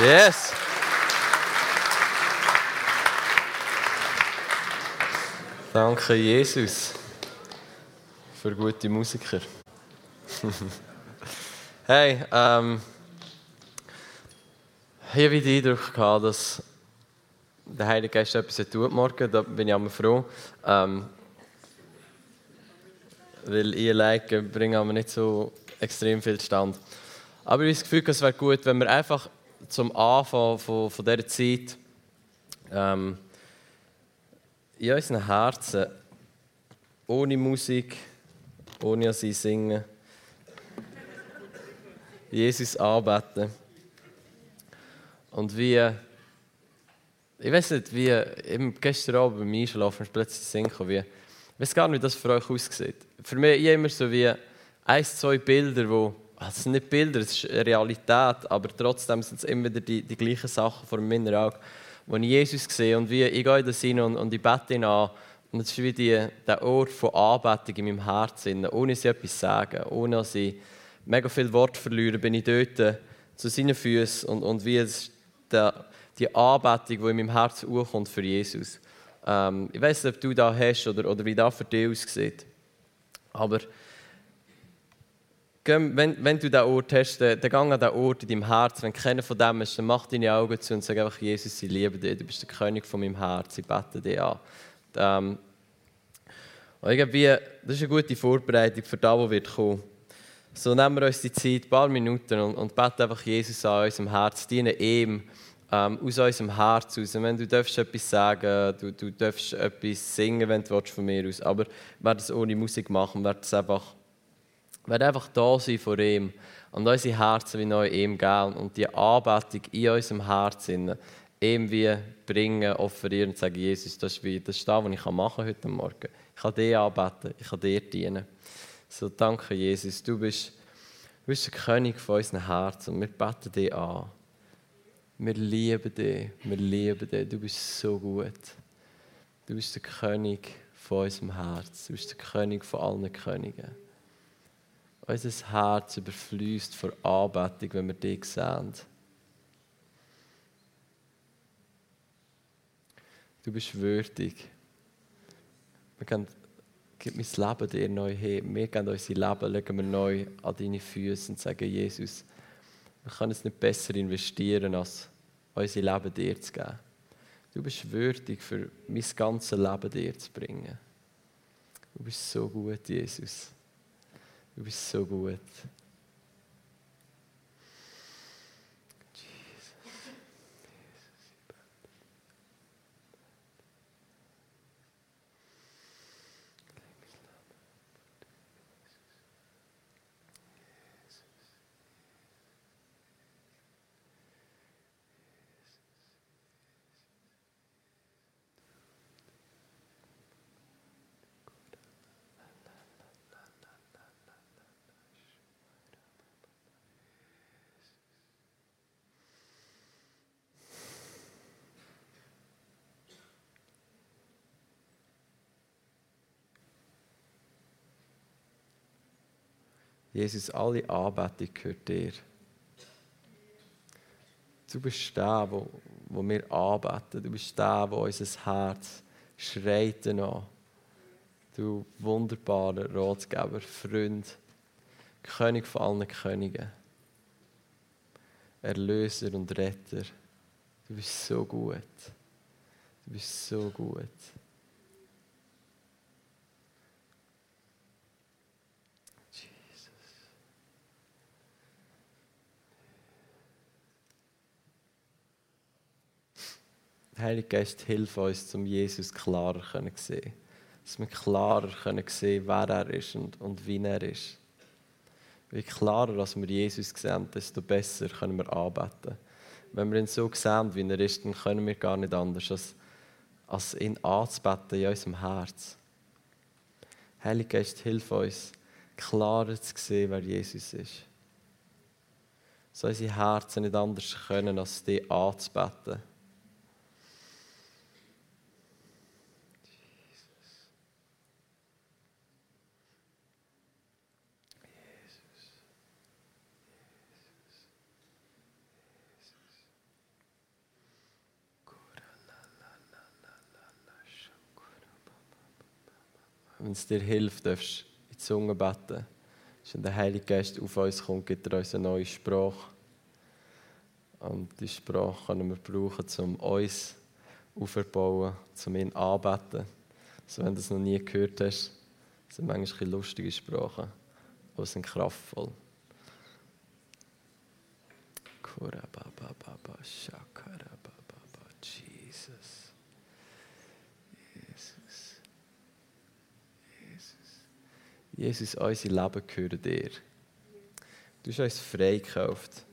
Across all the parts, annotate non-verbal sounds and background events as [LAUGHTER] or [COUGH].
Yes. Danke, Jesus, für gute Musiker. [LAUGHS] hey, ähm, ich habe den Eindruck gehabt, dass der Heilige Geist etwas tut morgen. Da bin ich auch froh. Ähm, weil ich alleine bringe aber nicht so extrem viel Stand. Aber ich habe das Gefühl, es wäre gut, wenn wir einfach zum Anfang von, von dieser Zeit ähm, in unseren Herzen, ohne Musik, ohne sie singen, Jesus anbeten. Und wie, ich weiß nicht, wie eben gestern Abend beim Einschlafen ist plötzlich singen wie, ich weiß gar nicht, wie das für euch aussieht. Für mich immer so wie ein, zwei Bilder, ah, es sind nicht Bilder, es ist Realität, aber trotzdem sind es immer wieder die, die gleichen Sachen vor meinen Augen wo ich Jesus sehe und wie ich gehe in das hin und, und ich bete ihn an. Und es ist wie die, der Ort von Anbetung in meinem Herzen, ohne sie etwas zu sagen, ohne dass ich mega viel Wort verliere, bin ich dort zu seinen Füßen und, und wie es der, die Anbetung, die in meinem Herzen hochkommt für Jesus. Ähm, ich weiß nicht, ob du da hast oder, oder wie das für dich aussieht. Aber wenn, wenn du diesen Ort hast, dann, dann geh an diesen Ort in deinem Herzen. Wenn keiner von dem ist, dann mach deine Augen zu und sag einfach, Jesus, ich liebe dich, du bist der König von meinem Herzen, ich bete dich an. Ähm, und irgendwie, das ist eine gute Vorbereitung für das, was kommen. So nehmen wir uns die Zeit, ein paar Minuten und, und beten einfach Jesus an unserem Herz, dienen ihm ähm, aus unserem Herz raus. Wenn du darfst etwas sagen, du, du darfst etwas singen, wenn du willst, von mir aus, aber wer das ohne Musik machen, wer das einfach wir einfach da sein vor ihm und unsere Herzen wie neu ihm geben und die Anbetung in unserem Herzen ihm wie bringen, offerieren und sagen, Jesus, das ist, wie, das, ist das, was ich machen heute Morgen. Ich kann dir anbeten, ich kann dir dienen. So, danke Jesus, du bist, du bist der König von unseren Herzen und wir beten dich an. Wir lieben dich, wir lieben dich, du bist so gut. Du bist der König von unserem Herz, du bist der König von allen Königen. Unser Herz überfließt vor Anbetung, wenn wir dich sehen. Du bist würdig. Wir geben, gib mein Leben dir neu her. Wir geben unser Leben, legen wir neu an deine Füße und sagen, Jesus, wir können es nicht besser investieren, als unser Leben dir zu geben. Du bist würdig, für mein ganzes Leben dir zu bringen. Du bist so gut, Jesus. Du bist so gut. Jesus, alle Anbetung gehört dir. Du bist der, wo, wo wir anbeten. Du bist der, wo unser Herz schreit an. Du wunderbarer Ratgeber, Freund, König von allen Königen, Erlöser und Retter. Du bist so gut. Du bist so gut. Heilige Geist, hilf uns, um Jesus klarer zu sehen. Dass wir klarer können sehen wer er ist und, und wie er ist. Wie klarer als wir Jesus sehen, desto besser können wir anbeten. Wenn wir ihn so sehen, wie er ist, dann können wir gar nicht anders, als, als ihn anzubeten in unserem Herz. Heilige Geist, hilf uns, klarer zu sehen, wer Jesus ist. So unsere Herzen nicht anders können, als die anzubeten. Wenn es dir hilft, darfst du in die Zunge beten. Wenn der Heilige Geist auf uns kommt, gibt er uns eine neue Sprache. Und die Sprache können wir brauchen, um uns aufzubauen, um ihn anzubeten. Also wenn du das noch nie gehört hast, sind manchmal lustige Sprachen, aber sind kraftvoll. Jesus. Jesus. Jesus, unser Leben gehört dir. Du hast uns frei gekauft.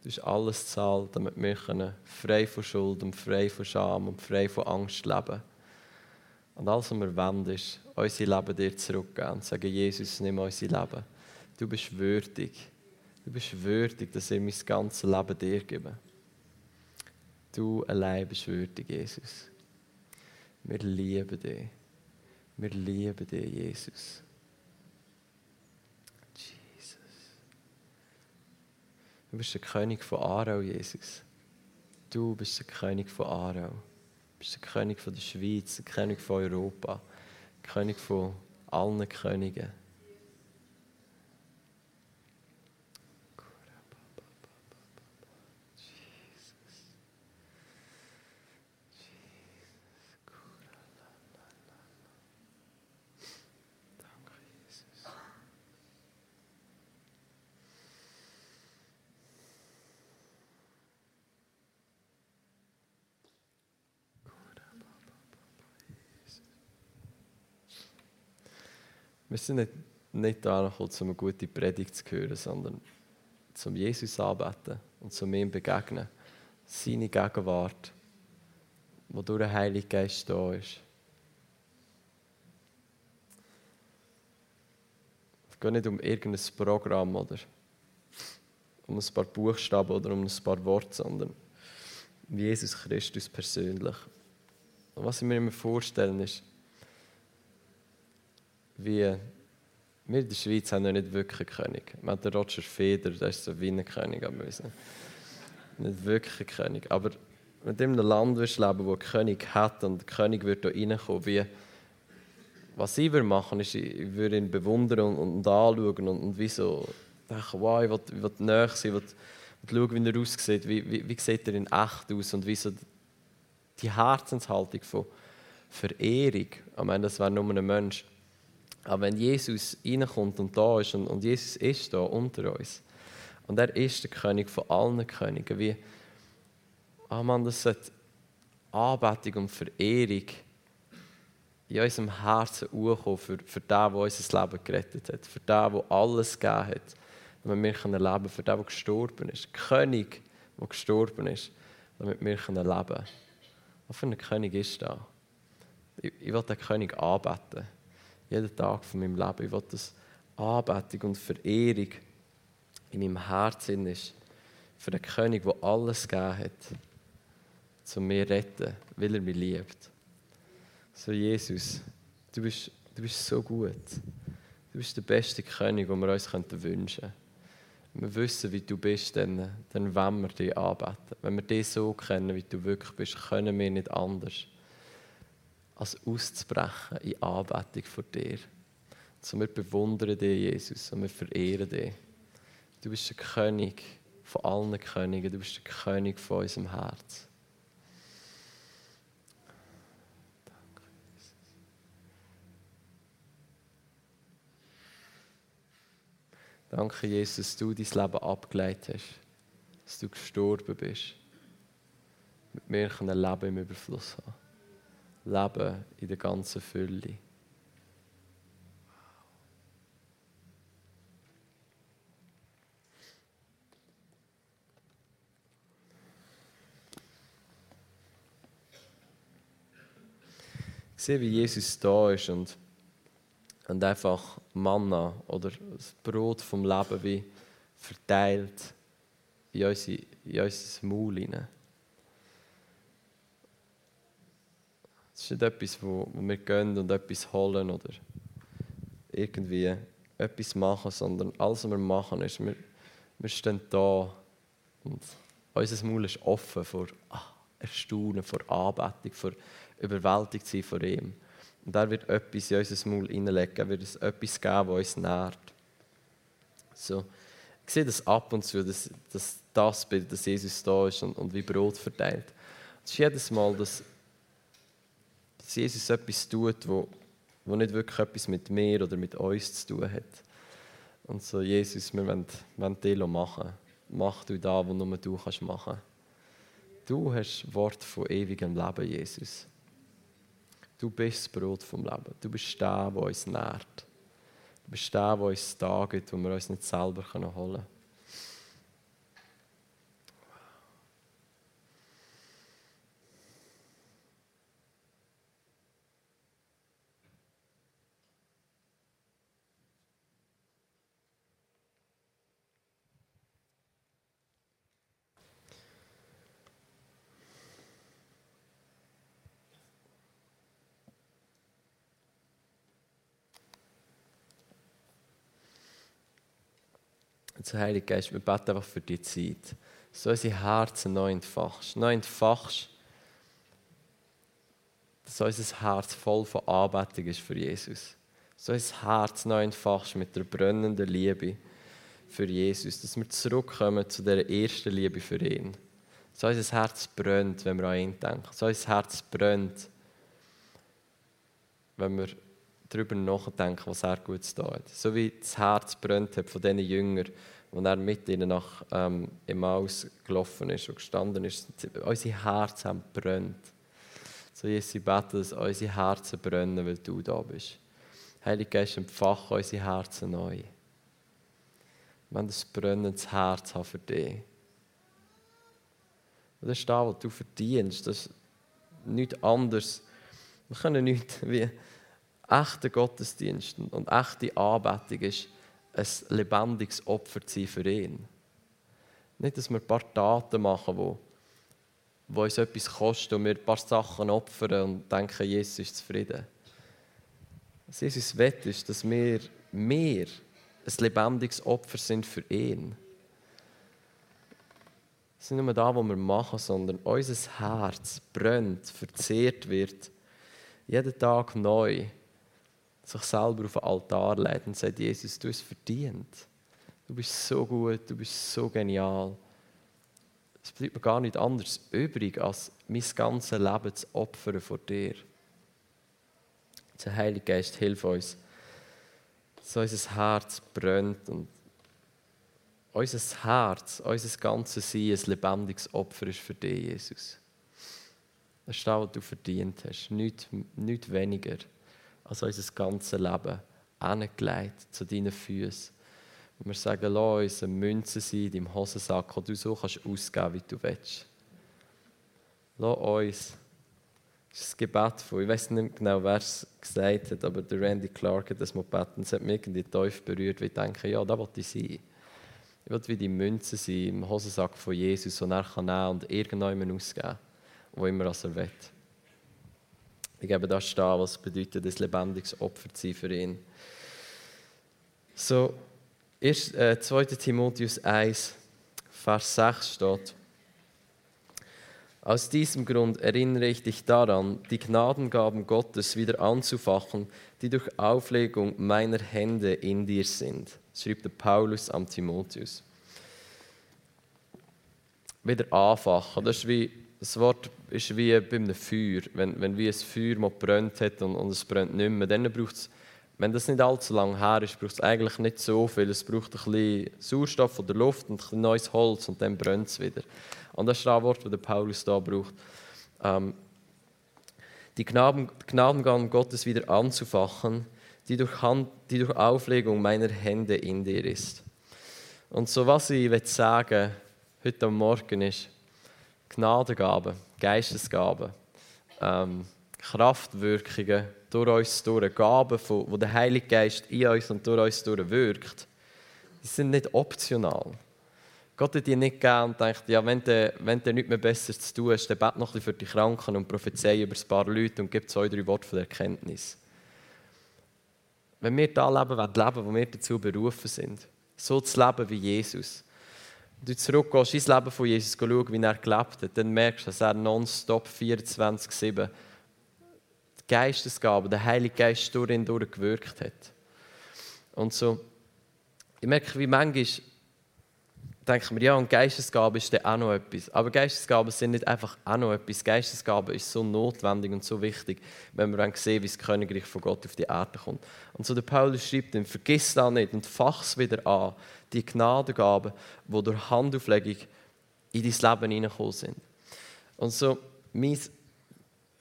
Du hast alles gezahlt, damit wir frei von Schuld und frei von Scham und frei von Angst leben Und alles, was wir wollen, ist, unser Leben dir zurückgeben und sagen, Jesus, nimm unser Leben. Du bist würdig. Du bist würdig, dass ich mein ganzes Leben dir gebe. Du allein bist würdig, Jesus. Wir lieben dich. Wir lieben dich, Jesus. Du bist der König von Aarau, Jesus. Du bist der König von Aarau. Du bist der König von der Schweiz, der König von Europa, der König von allen Königen. Wir sind nicht, nicht da gekommen, um eine gute Predigt zu hören, sondern zum Jesus anbeten und zum ihm begegnen. Seine Gegenwart, wo durch den Heiligen Geist da ist. Es geht nicht um irgendein Programm oder um ein paar Buchstaben oder um ein paar Worte, sondern um Jesus Christus persönlich. Und was ich mir immer vorstellen ist, wie wir in der Schweiz haben noch nicht wirklich einen König. Wir haben den Roger Feder, der ist so wie ein König. Aber nicht wirklich ein König. Aber wenn du in einem Land wirst leben, wo König hat und der König wird da reinkommen, wie, was ich würde machen, ist, ich würde ihn bewundern und, und anschauen und, und wie so denken, wow, ich will, will näher sein, ich will, will schauen, wie er aussieht, wie, wie, wie sieht er in echt aus und wie so die Herzenshaltung von Verehrung, ich meine, das wäre nur ein Mensch, aber wenn Jesus reinkommt und da ist, und, und Jesus ist da unter uns, und er ist der König von allen Königen, wie, ah man, das sollte Anbetung und Verehrung in unserem Herzen hochkommen für, für den, der unser Leben gerettet hat, für den, der alles gegeben hat, damit wir leben können, für den, der gestorben ist, der König, der gestorben ist, damit wir leben können. Was für ein König ist da? Ich, ich will den König anbeten jeden Tag von meinem Leben. Ich will, dass Anbetung und Verehrung in meinem Herzen ist. Für den König, der alles gegeben hat, zu retten, weil er mich liebt. So, Jesus, du bist, du bist so gut. Du bist der beste König, den wir uns wünschen könnten. Wenn wir wissen, wie du bist, dann, dann wollen wir dich anbeten. Wenn wir dich so kennen, wie du wirklich bist, können wir nicht anders als auszubrechen in Anbetung vor dir. So, wir bewundern dich, Jesus, und wir verehren dich. Du bist der König von allen Königen, du bist der König von unserem Herz. Danke, Jesus. Dass du dein Leben abgeleitet hast, dass du gestorben bist, mit mir ein Leben im Überfluss haben. Leben in der ganzen Fülle. Ich sehe, wie Jesus da ist und, und einfach Manna oder das Brot vom Leben wie verteilt in, unsere, in unser Maul hinein. Es ist nicht etwas, wo, wo wir gehen und etwas holen oder irgendwie etwas machen, sondern alles, was wir machen, ist, wir, wir stehen da und unser Maul ist offen vor ah, Erstaunen, vor Anbetung, vor Überwältigung sein von ihm. Und er wird etwas in unser Maul hineinlegen. Er wird uns etwas geben, das uns nährt. So. Ich sehe das ab und zu, dass, dass das Bild, dass Jesus da ist und, und wie Brot verteilt. Es ist jedes Mal, dass, dass Jesus etwas tut, wo, wo nicht wirklich etwas mit mir oder mit uns zu tun hat. Und so, Jesus, wir wollen, wollen dich machen. Mach du da, wo nur du kannst machen. Du hast Wort von ewigem Leben, Jesus. Du bist das Brot vom Leben. Du bist der, der uns nährt. Du bist der, der uns da gibt, wo wir uns nicht selber holen können. So, Heilige Geist, wir beten einfach für die Zeit. So unsere Herzen neu entfachst. Neu entfachst, dass unser Herz voll von Anbetung ist für Jesus. So unser Herz neu entfachst mit der brennenden Liebe für Jesus. Dass wir zurückkommen zu der ersten Liebe für ihn. So unser Herz brennt, wenn wir an ihn denken. So unser Herz brennt, wenn wir darüber nachdenken, was er gut tut. So wie das Herz brennt hat von diesen Jüngern, als er mit ihnen nach ähm, Emmaus gelaufen ist und gestanden ist. Unsere Herzen haben brennt. So Jesus, ich bete, dass unsere Herzen brennen, weil du da bist. Heilige Geist, empfach unsere Herzen neu. Wir wollen ein brennendes Herz haben für dich. Und das ist das, was du verdienst. Das ist nichts anderes. Wir können nichts wie echter Gottesdienst und echte Anbetung ist, ein lebendiges Opfer zu sein für ihn. Nicht, dass wir ein paar Taten machen, die, die uns etwas kosten und wir ein paar Sachen opfern und denken, Jesus ist zufrieden. Was Jesus will, ist, dass wir mehr ein lebendiges Opfer sind für ihn. Es ist nicht nur das, was wir machen, sondern unser Herz brennt, verzehrt wird, jeden Tag neu sich selber auf den Altar legt und sagt, Jesus, du hast verdient. Du bist so gut, du bist so genial. Es bleibt mir gar nicht anders übrig, als mein ganzes Leben zu opfern vor dir. Der Heilige Geist hilft uns, dass unser Herz brennt und unser Herz, unser ganzes Sein ein lebendiges Opfer ist für dich, Jesus. Das ist das, was du verdient hast, nicht, nicht weniger als unser ganzes Leben angelegt zu deinen Füßen. Und wir sagen, lass uns eine Münze sein in deinem Hosensack, die du so kannst ausgeben wie du willst. Lass uns, das ist ein Gebet von, ich weiß nicht genau, wer es gesagt hat, aber der Randy Clark hat das mal gebeten, es hat mich irgendwie tief berührt, weil ich denke, ja, da wollte ich sein. Ich will wie die Münze sein im Hosensack von Jesus, die er kann nehmen und irgendjemand ausgeben, wo immer er will. Ich gebe das stehen, was bedeutet, ein lebendiges Opfer zu sein für ihn. So, erst, äh, 2. Timotheus 1, Vers 6 steht, aus diesem Grund erinnere ich dich daran, die Gnadengaben Gottes wieder anzufachen, die durch Auflegung meiner Hände in dir sind, schrieb der Paulus am Timotheus. Wieder anfachen, das ist wie das Wort ist wie bei einem Feuer. Wenn, wenn wie ein Feuer mal brennt hat und, und es brennt nicht mehr, dann braucht es, wenn das nicht allzu lange her ist, braucht es eigentlich nicht so viel. Es braucht ein bisschen Sauerstoff von der Luft und ein bisschen neues Holz und dann brennt es wieder. Und das ist das Wort, das Paulus da braucht. Ähm, die Gnaden, Gnadengaben Gottes wieder anzufachen, die durch, Hand, die durch Auflegung meiner Hände in dir ist. Und so was ich sagen heute am Morgen ist, Gnadengaben, Geistesgaben, ähm, Kraftwirkungen durch uns durch, Gaben, wo der Heilige Geist in uns und durch uns durch wirkt, die sind nicht optional. Gott hat dir nicht gegeben und denkt, ja, wenn du, wenn nichts mehr besser zu tun hast, dann bett noch ein für die Kranken und prophezei über ein paar Leute und gib zwei, drei Worte von Erkenntnis. Wenn wir da leben wollen, leben, wo wir dazu berufen sind, so zu leben wie Jesus, du zurückgehst ins Leben von Jesus schauen, wie er gelebt hat, dann merkst du, dass er nonstop 24-7 Geistesgabe, der Heilige Geist durch ihn durchgewirkt hat. Und so, ich merke, wie manchmal denke mir, ja, und Geistesgabe ist dann auch noch etwas. Aber Geistesgaben sind nicht einfach auch noch etwas. Geistesgabe ist so notwendig und so wichtig, wenn wir dann sehen, wie das Königreich von Gott auf die Erde kommt. Und so der Paulus schreibt dann, vergiss das nicht und fach's wieder an, die Gnadengaben, die durch Handauflegung in dein Leben hineingekommen sind. Und so, mein,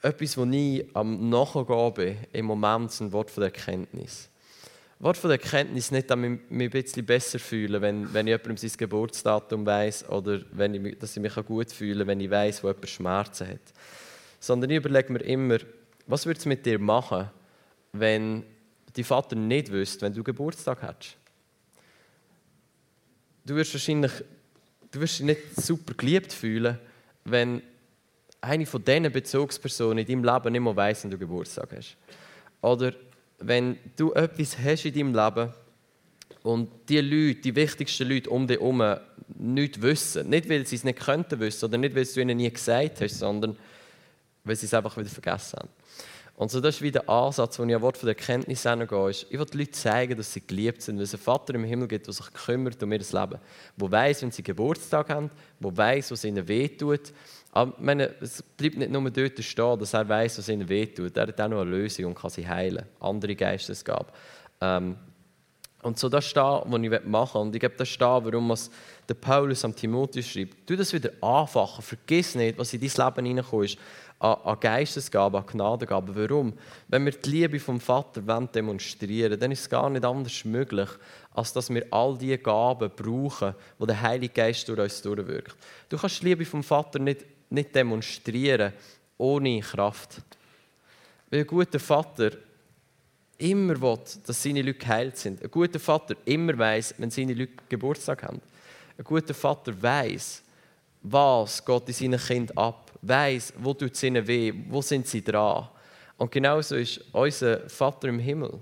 etwas, was ich am Nachgehen bin, im Moment, sind Wort von Erkenntnis. Wort von der Erkenntnis nicht, dass ich mich ein bisschen besser fühle, wenn, wenn ich jemandem sein Geburtsdatum weiß oder wenn ich, dass ich mich gut fühle, wenn ich weiß, wo jemand Schmerzen hat. Sondern ich überlege mir immer, was würde es mit dir machen, wenn dein Vater nicht wüsste, wenn du Geburtstag hättest? Du wirst wahrscheinlich du wirst dich nicht super geliebt fühlen, wenn eine von diesen Bezugspersonen in deinem Leben nicht mehr weiss, wenn du Geburtstag hast. Oder wenn du etwas hast in deinem Leben und die Leute, die wichtigsten Leute um dich herum, nichts wissen. Nicht, weil sie es nicht könnten wissen oder nicht, weil du ihnen nie gesagt hast, sondern weil sie es einfach wieder vergessen haben. Und so das ist wieder der Ansatz, den ich an von der Erkenntnis hingehe. Ich will den Leuten zeigen, dass sie geliebt sind, weil es einen Vater im Himmel gibt, der sich kümmert um ihr Leben. Der weiß, wenn sie Geburtstag haben, der weiß, was ihnen wehtut. Aber meine, es bleibt nicht nur dort stehen, dass er weiß, was ihnen wehtut. Er hat auch noch eine Lösung und kann sie heilen. Andere Geistesgaben. Ähm, und so das ist das, was ich machen will. Und ich glaube, das ist das, warum es der Paulus am Timotheus schreibt. Tu das wieder anfachen. Vergiss nicht, was in dein Leben hineinkommt an, an Geistesgabe, an Gnadengabe. Warum? Wenn wir die Liebe vom Vater demonstrieren wollen, dann ist es gar nicht anders möglich, als dass wir all diese Gaben brauchen, die der Heilige Geist durch uns durchwirkt. Du kannst die Liebe vom Vater nicht, nicht demonstrieren ohne Kraft. Weil ein guter Vater immer will, dass seine Leute geheilt sind. Ein guter Vater immer weiß, wenn seine Leute Geburtstag haben. Ein guter Vater weiß, was geht in seinen Kind ab weiß, wo tut es ihnen weh, wo sind sie dran. Und genauso ist unser Vater im Himmel.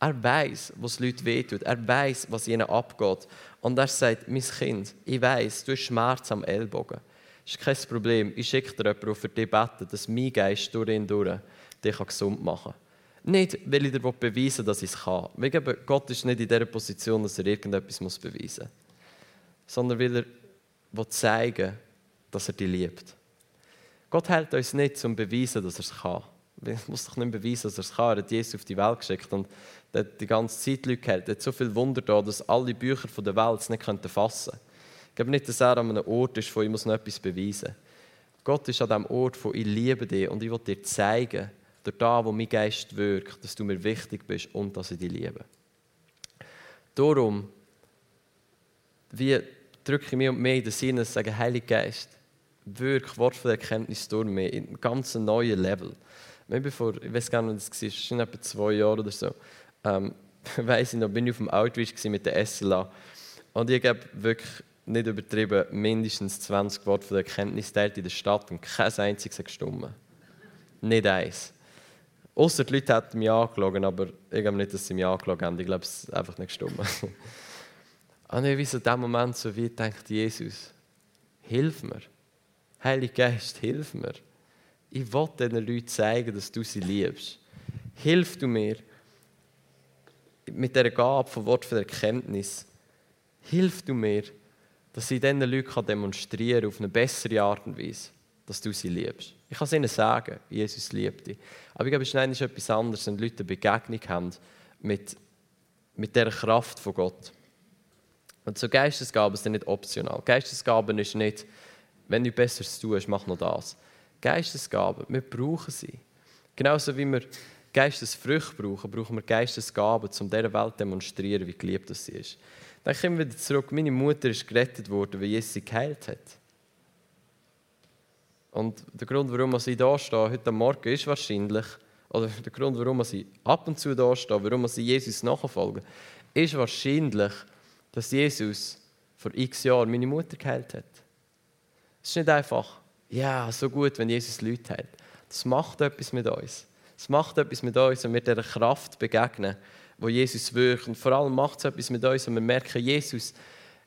Er weiß, was Leute wehtut. Er weiß, was ihnen abgeht. Und er sagt, mein Kind, ich weiß, du hast Schmerz am Ellbogen. Das ist kein Problem. Ich schicke dir jemanden, für dich betet, dass mein Geist durch ihn durch dich gesund machen kann. Nicht, weil ich dir beweisen will, dass ich es kann. Weil Gott ist nicht in der Position, dass er irgendetwas beweisen muss. Sondern weil er zeigen will, dass er dich liebt. Gott hält uns nicht, um zu beweisen, dass er es kann. Er muss doch nicht beweisen, dass er es kann. Er hat Jesus auf die Welt geschickt und hat die ganze Zeit Leute gehalten. Er hat so viel Wunder da, dass alle Bücher der Welt es nicht fassen können. Ich glaube nicht, dass er an einem Ort ist, wo ich noch etwas beweisen muss. Gott ist an dem Ort, wo ich liebe dich und ich will dir zeigen, durch da, wo mein Geist wirkt, dass du mir wichtig bist und dass ich dich liebe. Darum wie drücke ich mir und mehr in den Sinn und sage, Heiliger Geist, wirklich Wort von der Erkenntnis durch mich in einem ganz neuen Level. Maybe vor, ich weiß gar nicht, was das war, schon etwa zwei Jahre oder so, ähm, [LAUGHS] weiss ich noch, bin ich auf dem Outreach mit der SLA und ich habe wirklich nicht übertrieben, mindestens 20 Worte von der Erkenntnis in der Stadt und kein einziges hat gestummen. Nicht eins. Außer die Leute hätten mich angelogen, aber ich glaube nicht, dass sie mich angelogen haben. Ich glaube, es ist einfach nicht gestummen. [LAUGHS] und ich so in dem Moment so wie denkt Jesus, hilf mir. Heiliger Geist, hilf mir. Ich will diesen Leuten zeigen, dass du sie liebst. Hilf du mir mit der Gabe von Wort der Erkenntnis. Hilf du mir, dass ich diesen Leuten demonstrieren kann, auf eine bessere Art und Weise, dass du sie liebst. Ich kann es ihnen sagen, Jesus liebt dich. Aber ich glaube, es ist etwas anderes, wenn Leute eine Begegnung haben mit, mit dieser Kraft von Gott. Und so Geistesgaben sind nicht optional. Geistesgaben ist nicht, wenn du Besseres tust, mach noch das. Geistesgaben, wir brauchen sie. Genauso wie wir Geistesfrüchte brauchen, brauchen wir Geistesgaben, um dieser Welt zu demonstrieren, wie geliebt sie ist. Dann kommen wir wieder zurück. Meine Mutter ist gerettet worden, weil Jesus sie geheilt hat. Und der Grund, warum ich da stehe heute Morgen, ist wahrscheinlich, oder [LAUGHS] der Grund, warum ich ab und zu da stehe, warum ich Jesus nachfolge, ist wahrscheinlich, dass Jesus vor x Jahren meine Mutter geheilt hat. Es ist nicht einfach, ja, so gut, wenn Jesus Leute hat. Das macht etwas mit uns. Es macht etwas mit uns, wenn wir dieser Kraft begegnen, wo Jesus wirkt. Und vor allem macht es etwas mit uns, wenn wir merken, Jesus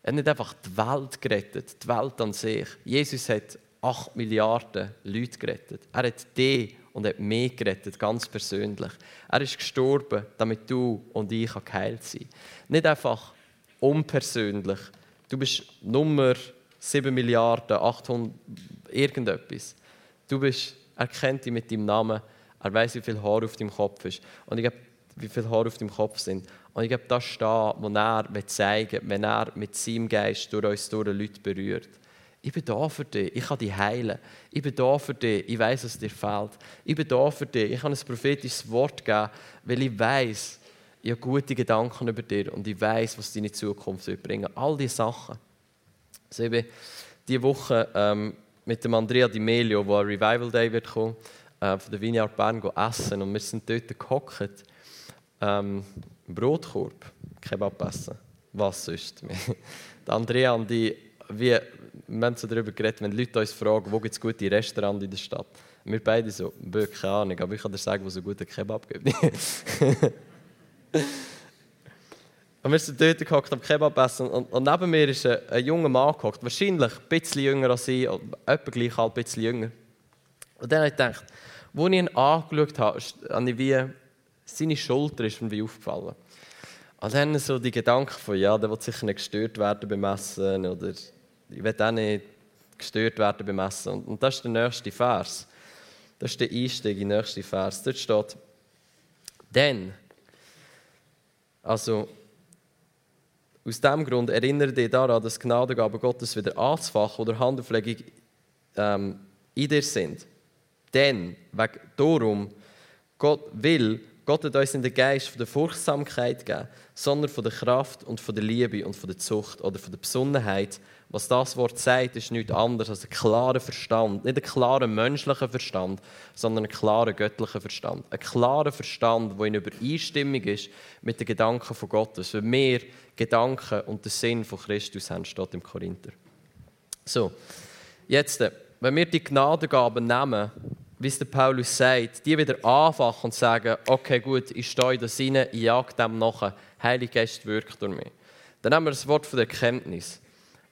hat nicht einfach die Welt gerettet, die Welt an sich. Jesus hat 8 Milliarden Leute gerettet. Er hat dich und hat mich gerettet, ganz persönlich. Er ist gestorben, damit du und ich geheilt sein Nicht einfach unpersönlich. Du bist Nummer 7 Milliarden, 800, irgendetwas. Du bist, er kennt dich mit deinem Namen, er weiß, wie viel Haar auf deinem Kopf ist. Und ich glaube, wie viele Haare auf deinem Kopf sind. Und ich glaube, das steht, wo er zeigen will, wenn er mit seinem Geist durch uns durch Leute berührt. Ich bin da für dich, ich kann dich heilen. Ich bin da für dich, ich weiß, was dir fehlt. Ich bin da für dich, ich kann ein prophetisches Wort geben, weil ich weiß, ich habe gute Gedanken über dich und ich weiß, was deine Zukunft wird bringen. All diese Sachen. Also ich bin diese Woche ähm, mit dem Andrea Di Melio, wo ein Revival Day wird kommen, äh, von der Vineyard Bern essen und wir sind dort gehockt ähm, Brotkorb, Kebab essen. Was sonst? [LAUGHS] Andrea und ich, wir, wir haben so darüber geredet, wenn Leute uns fragen, wo gibt es gute Restaurants in der Stadt. Wir beide so, keine Ahnung, aber ich kann dir sagen, wo es einen guten Kebab gibt. [LAUGHS] und wir sind dort gehockt am Kebab essen und, und neben mir ist ein, ein junger Mann gehockt, wahrscheinlich ein bisschen jünger als ich, etwa gleich alt, ein bisschen jünger. Und dann habe ich gedacht, als ich ihn angeschaut habe, habe ich wie seine Schulter ist mir aufgefallen. Und dann so die Gedanken von, ja, der will sicher nicht gestört werden beim Essen oder ich will auch nicht gestört werden beim Essen. Und, und das ist der nächste Vers. Das ist der Einstieg in den nächsten Vers. Dort steht, denn, also aus diesem Grund erinnere dich daran, dass Gnadengaben Gottes wieder anzufachen oder Handauflegung ähm, in dir sind. Denn, wegen darum, Gott will, Gott hat uns in den Geist von der Furchtsamkeit gegeben, sondern von der Kraft und von der Liebe und von der Zucht oder von der Besonnenheit. Was das Wort sagt, ist nichts anderes als ein klarer Verstand. Nicht ein klarer menschlicher Verstand, sondern ein klarer göttlicher Verstand. Ein klarer Verstand, der in Übereinstimmung ist mit den Gedanken von Gottes. Wenn wir Gedanken und den Sinn von Christus haben, steht im Korinther. So, jetzt, wenn wir die Gnadengaben nehmen, wie es der Paulus sagt, die wieder anfachen und sagen, okay, gut, ich stehe da rein, ich jag dem nachher, Heilige Geist wirkt durch mich. Dann haben wir das Wort von der Erkenntnis.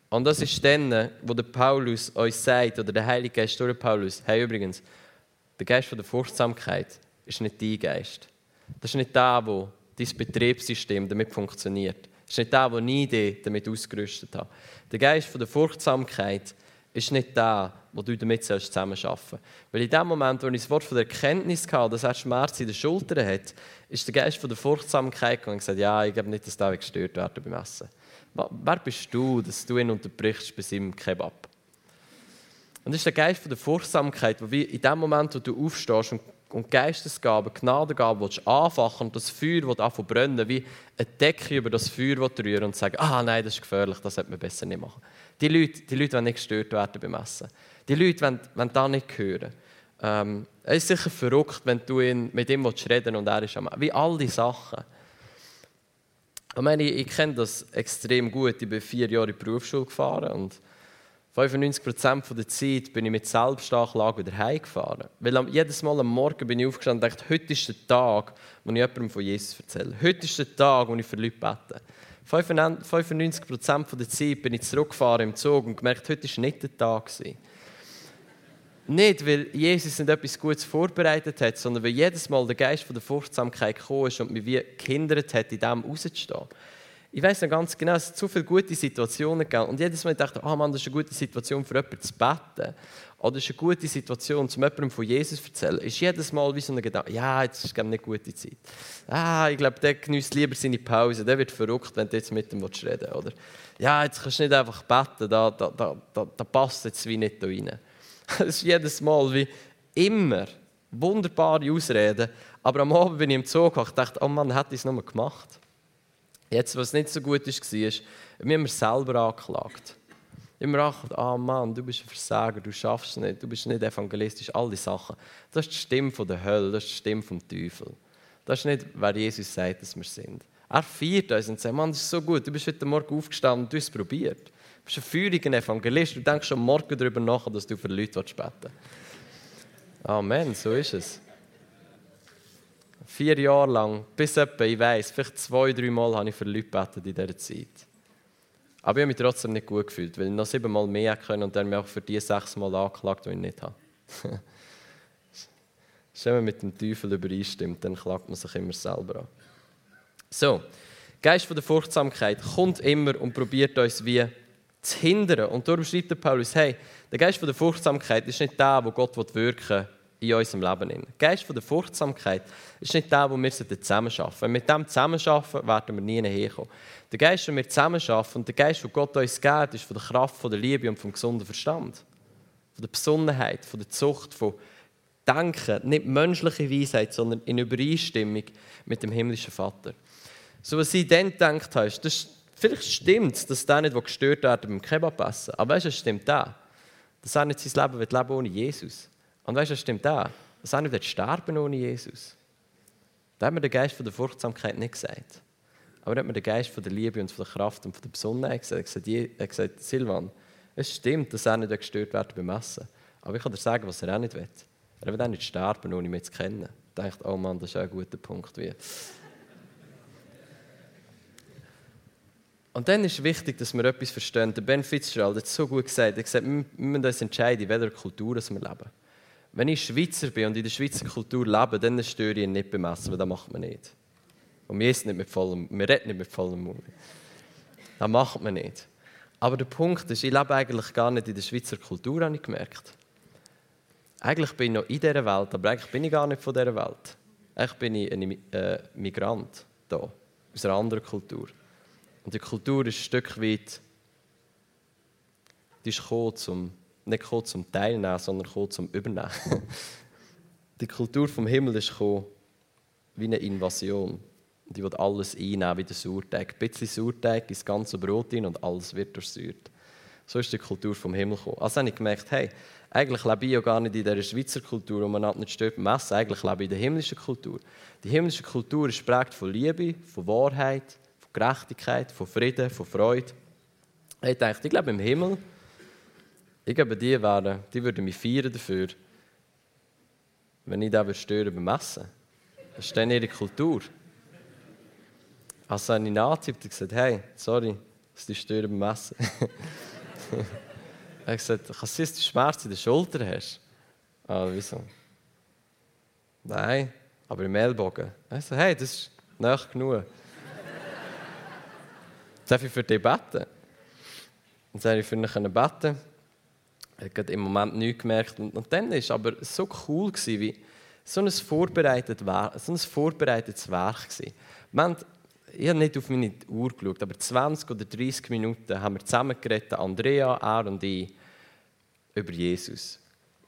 Und das ist dann, wo der Paulus uns sagt, oder der Heilige Geist durch Paulus, hey übrigens, der Geist von der Furchtsamkeit ist nicht dein Geist. Das ist nicht der, wo dein Betriebssystem damit funktioniert. Das ist nicht der, der nie dich damit ausgerüstet hat. Der Geist von der Furchtsamkeit ist nicht der, wo du damit zusammenarbeiten sollst. Weil in dem Moment, wo ich das Wort von der Erkenntnis hatte, dass er Schmerz in den Schultern hat, ist der Geist von der Furchtsamkeit gekommen und gesagt, ja, ich glaube nicht, dass der gestört werden beim Essen. Wer bist du, dass du ihn unterbrichst bei seinem Kebab? Und das ist der Geist von der Furchtsamkeit, wo in dem Moment, wo du aufstehst und, und Geistesgaben, Gnadengaben willst anfachen und das Feuer will anfangen brennen, wie eine Decke über das Feuer rühren und sagen, ah nein, das ist gefährlich, das sollte man besser nicht machen. Die Leute, die Leute wollen nicht gestört werden beim Essen. Die Leute wollen, wollen da nicht hören. Ähm, es ist sicher verrückt, wenn du ihn, mit ihm reden und er ist am Wie all diese Sachen. Ich, meine, ich, ich kenne das extrem gut. Ich bin vier Jahre in die Berufsschule gefahren und 95% der Zeit bin ich mit Selbstanklage wieder heimgefahren. Weil jedes Mal am Morgen bin ich aufgestanden und dachte, heute ist der Tag, wo ich jemandem von Jesus erzähle. Heute ist der Tag, wo ich für Leute bete. 95% der Zeit bin ich zurückgefahren im Zug und gemerkt, heute war nicht der Tag. Nicht, weil Jesus nicht etwas Gutes vorbereitet hat, sondern weil jedes Mal der Geist von der Furchtsamkeit gekommen ist und mich wie gehindert hat, in dem rauszustehen. Ich weiß noch ganz genau, es hat so viele gute Situationen gegeben. Und jedes Mal dachte ich, oh Mann, das ist eine gute Situation für jemanden zu beten. Oder es ist eine gute Situation, um jemandem von Jesus zu erzählen. Ist jedes Mal wie so ein Gedanke, ja, jetzt ist nicht eine gute Zeit. Ah, ich glaube, der genießt lieber seine Pause. Der wird verrückt, wenn du jetzt mit ihm reden willst. Oder, ja, jetzt kannst du nicht einfach beten, da, da, da, da, da passt jetzt wie nicht da rein. [LAUGHS] Das ist jedes Mal wie immer wunderbare Ausreden. Aber am Abend bin ich im Zug und dachte, oh Mann, hätte ich es nochmal gemacht. Jetzt, was nicht so gut ist, war, wir haben selber angeklagt. Immer gedacht, ah oh Mann, du bist ein Versager, du schaffst es nicht, du bist nicht evangelistisch, all diese Sachen. Das ist die Stimme der Hölle, das ist die Stimme vom Teufel. Das ist nicht, wer Jesus sagt, dass wir sind. Er feiert uns und sagt, Mann, das ist so gut, du bist heute Morgen aufgestanden du hast es probiert. Du bist ein feuriger Evangelist, du denkst schon morgen darüber nach, dass du für Leute beten willst. Amen, so ist es vier Jahre lang, bis etwa, ich weiß, vielleicht zwei, drei Mal habe ich für Leute gebetet in dieser Zeit. Aber ich habe mich trotzdem nicht gut gefühlt, weil ich noch siebenmal mehr können und dann mich auch für die sechsmal angeklagt, die ich nicht habe. [LAUGHS] Wenn man mit dem Teufel übereinstimmt, dann klagt man sich immer selber an. So, Geist von der Furchtsamkeit kommt immer und probiert uns wie zu hindern. Und darum schreibt Paulus, hey, der Geist von der Furchtsamkeit ist nicht der, wo Gott wirken will in unserem Leben. Der Geist von der Furchtsamkeit ist nicht der, wo wir zusammenarbeiten. Wenn wir mit dem zusammenarbeiten, werden wir nie herkommen. Der Geist, den wir zusammenarbeiten und der Geist, den Gott uns gibt, ist von der Kraft, von der Liebe und vom gesunden Verstand. Von der Besonnenheit, von der Zucht, von Denken, nicht menschliche Weisheit, sondern in Übereinstimmung mit dem himmlischen Vater. So was ich dann gedacht habe, ist, vielleicht stimmt es, dass der nicht gestört wird beim Kebab essen. Aber weißt du, es stimmt auch, dass er nicht sein Leben leben ohne Jesus. Und weißt du, es stimmt auch, dass er nicht sterben ohne Jesus. Da hat mir der Geist von der Furchtsamkeit nicht gesagt. Aber er hat mir der Geist von der Liebe und von der Kraft und von der Besonnenheit gesagt. Er hat gesagt, Silvan, es stimmt, dass er nicht gestört wird beim Essen. Aber ich kann dir sagen, was er auch nicht will. Er will auch nicht sterben, ohne mich zu kennen. Ich dachte, oh Mann, das ist ein guter Punkt. Wie. Und dann ist wichtig, dass wir etwas verstehen. Der Ben Fitzgerald hat es so gut gesagt. Er hat gesagt, wir müssen uns entscheiden, in welcher Kultur wir leben. Wenn ich Schweizer bin und in der Schweizer Kultur lebe, dann störe ich ihn nicht beim Essen, weil das macht man nicht. Und wir essen nicht mit vollem, wir reden nicht mit vollem Mund. Das macht man nicht. Aber der Punkt ist, ich lebe eigentlich gar nicht in der Schweizer Kultur, habe ich gemerkt. Eigentlich bin ich noch in dieser Welt, aber eigentlich bin ich gar nicht von dieser Welt. Eigentlich bin ich ein äh, Migrant hier, aus einer anderen Kultur. Und die Kultur ist ein Stück weit, die ist gekommen, zum, nicht gekommen zum Teilnehmen, sondern gekommen zum Übernehmen. [LAUGHS] die Kultur vom Himmel ist gekommen wie eine Invasion. Die will alles einnehmen wie der Sauerteig. Ein bisschen Sauerteig ins ganze Brot rein und alles wird durchsäuert. So ist die Kultur vom Himmel gekommen. Also habe ich gemerkt, hey, eigentlich lebe ich ja gar nicht in dieser Schweizer Kultur, wo man nicht stört beim Essen. Eigentlich lebe ich in der himmlischen Kultur. Die himmlische Kultur ist prägt von Liebe, von Wahrheit, Gerechtigkeit, von Frieden, von Freude. Ich dachte, ich glaube im Himmel, ich glaube, die, wären, die würden mich feiern dafür, wenn ich da stören beim Essen. Das ist dann ihre Kultur. Also habe ich nachgetippt und gesagt, hey, sorry, dass die stören beim Essen. Er hat gesagt, kann es [LAUGHS] Schmerzen in der Schulter hast? Ah, wieso? Nein, aber im Ellbogen. Er sagt, hey, das ist nicht genug. Darf ich für dich beten? Und dann habe ich für ihn beten. Er hat im Moment nichts gemerkt. Und, dann war es aber so cool, wie so ein, vorbereitet, so ein vorbereitetes Werk. Haben ich habe nicht auf meine Uhr geschaut, aber 20 oder 30 Minuten haben wir zusammen geredet, Andrea, er und ich, über Jesus.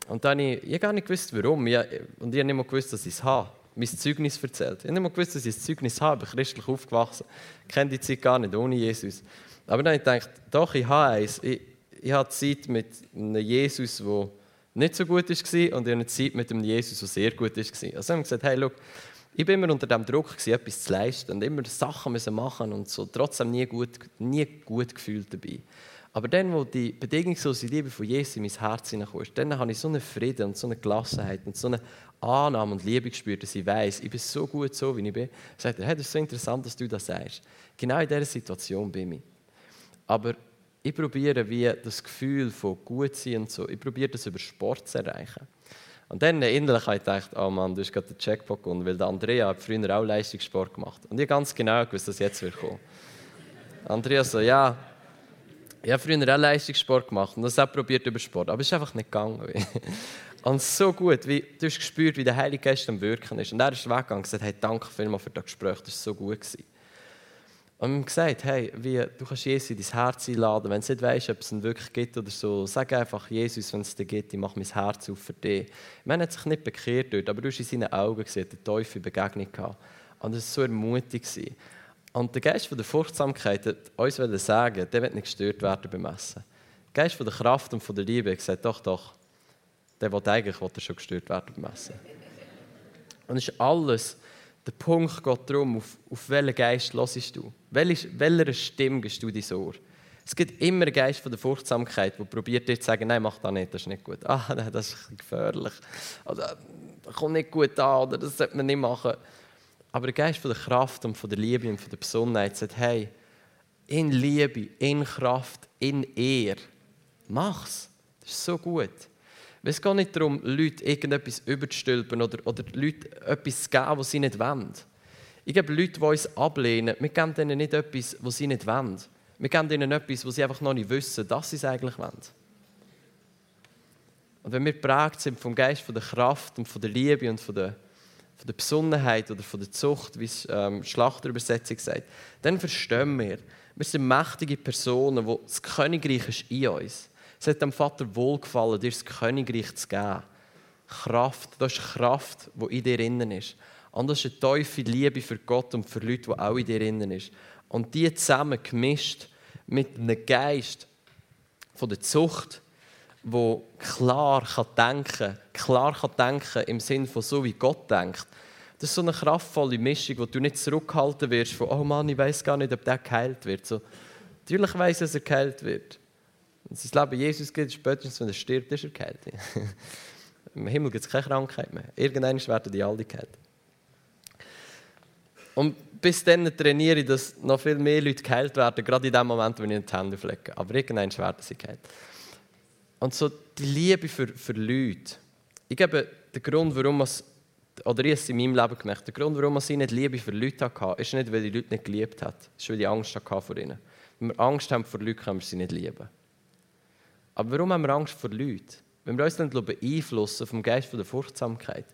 Und dann habe ich, ich habe gar nicht gewusst, warum. Ich, und ich habe nicht mal gewusst, dass ich es habe. Mein Zeugnis erzählt. Ich habe nicht mal gewusst, dass ich ein Zeugnis habe. Ich bin christlich aufgewachsen. Ich kenne die Zeit gar nicht ohne Jesus. Aber dann habe ich gedacht, doch, ich habe eins. Ich, ich habe Zeit mit einem Jesus, der nicht so gut war, und ich habe Zeit mit einem Jesus, der sehr gut war. Also haben wir gesagt, hey, schau, ich bin immer unter dem Druck, etwas zu leisten und immer Sachen machen und so, trotzdem nie gut, nie gut gefühlt dabei. Aber dann, wo die bedingungslose Liebe von Jesus in mein Herz hineinkam, dann habe ich so einen Frieden und so eine Gelassenheit und so eine Annahme und Liebe gespürt, dass ich weiß, ich bin so gut so, wie ich bin. Sagt er, hey, das ist so interessant, dass du das sagst. Genau in dieser Situation bin ich. Aber ich probiere wie das Gefühl von gut sein und so, ich probiere das über Sport zu erreichen. Und dann innerlich habe ich gedacht, oh Mann, du hast gerade den Checkpoint gewonnen, weil der Andrea hat früher auch Leistungssport gemacht. Und ich ganz genau gewusst, dass jetzt wird kommen. Andrea so, ja, ich habe früher auch Leistungssport gemacht und das auch probiert über Sport, aber es ist einfach nicht gegangen. [LAUGHS] und so gut, wie, du hast gespürt, wie der Heilige Geist am Wirken ist. Und er ist weggegangen und gesagt, hey, danke vielmals für das Gespräch, das war so gut. Gewesen. Und wir haben gesagt, hey, wie, du kannst Jesus in dein Herz einladen. Wenn du nicht weißt, ob es ihn wirklich gibt oder so, sag einfach, Jesus, wenn es dir gibt, ich mache mein Herz auf für dich. Man hat sich nicht bekehrt dort, aber du hast in seinen Augen gesehen, der Teufel Begegnung gehabt. Und das war so ermutigend. Und der Geist von der Furchtsamkeit hat uns sagen, der wird nicht gestört werden beim Essen. Der Geist von der Kraft und von der Liebe hat gesagt, doch, doch, der will eigentlich will schon gestört werden beim Essen. Und es ist alles der Punkt geht darum, auf, auf welchen Geist hörst du? Welche, welcher Stimme gibst du dein Ohr? Es gibt immer einen Geist von der Furchtsamkeit, der probiert dir zu sagen, nein, mach das nicht, das ist nicht gut. Ah, nein, [LAUGHS] das ist gefährlich. Oder das kommt nicht gut an, oder das sollte man nicht machen. Aber der Geist von der Kraft und von der Liebe und von der Besonnenheit sagt, hey, in Liebe, in Kraft, in Ehr. Mach's. Das ist so gut. Es geht nicht darum, Leute irgendetwas überzustülpen oder, oder Leute etwas zu geben, was sie nicht wollen. Ich gebe Leute, die uns ablehnen, wir geben ihnen nicht etwas, was sie nicht wollen. Wir geben ihnen etwas, was sie einfach noch nicht wissen, dass sie es eigentlich wollen. Und wenn wir geprägt sind vom Geist von der Kraft und von der Liebe und von der, von der Besonnenheit oder von der Zucht, wie es ähm, Schlachterübersetzung sagt, dann verstehen wir, wir sind mächtige Personen, wo das Königreich ist in uns. Es hat dem Vater wohlgefallen, dir das Königreich zu geben. Kraft, das ist Kraft, die in dir innen ist. Und das ist eine tiefe Liebe für Gott und für Leute, die auch in dir innen ist. Und die zusammen gemischt mit einem Geist von der Zucht, wo klar kann denken, klar kann denken im Sinne von so wie Gott denkt. Das ist so eine kraftvolle Mischung, wo du nicht zurückhalten wirst von oh Mann, ich weiß gar nicht, ob der geheilt wird. So, natürlich weiß dass er geheilt wird. Wenn sein Leben Jesus gibt, spätestens wenn er stirbt, ist er geheilt. [LAUGHS] Im Himmel gibt es keine Krankheit mehr. Irgendwann werden die alle geheilt. Und bis dann trainiere ich, dass noch viel mehr Leute geheilt werden, gerade in dem Moment, wenn ich die Hände flecke. Aber irgendwann werden sie geheilt. Und so die Liebe für, für Leute. Ich gebe den Grund, warum es, oder ich es in meinem Leben gemerkt, der Grund, warum ich nicht Liebe für Leute hatte, ist nicht, weil die Leute nicht geliebt hat. Ist, weil ich Angst hatte vor ihnen. Wenn wir Angst haben vor Leuten, können wir sie nicht lieben. Aber warum haben wir Angst vor Leuten? Wenn wir uns dann beeinflussen vom Geist der Furchtsamkeit,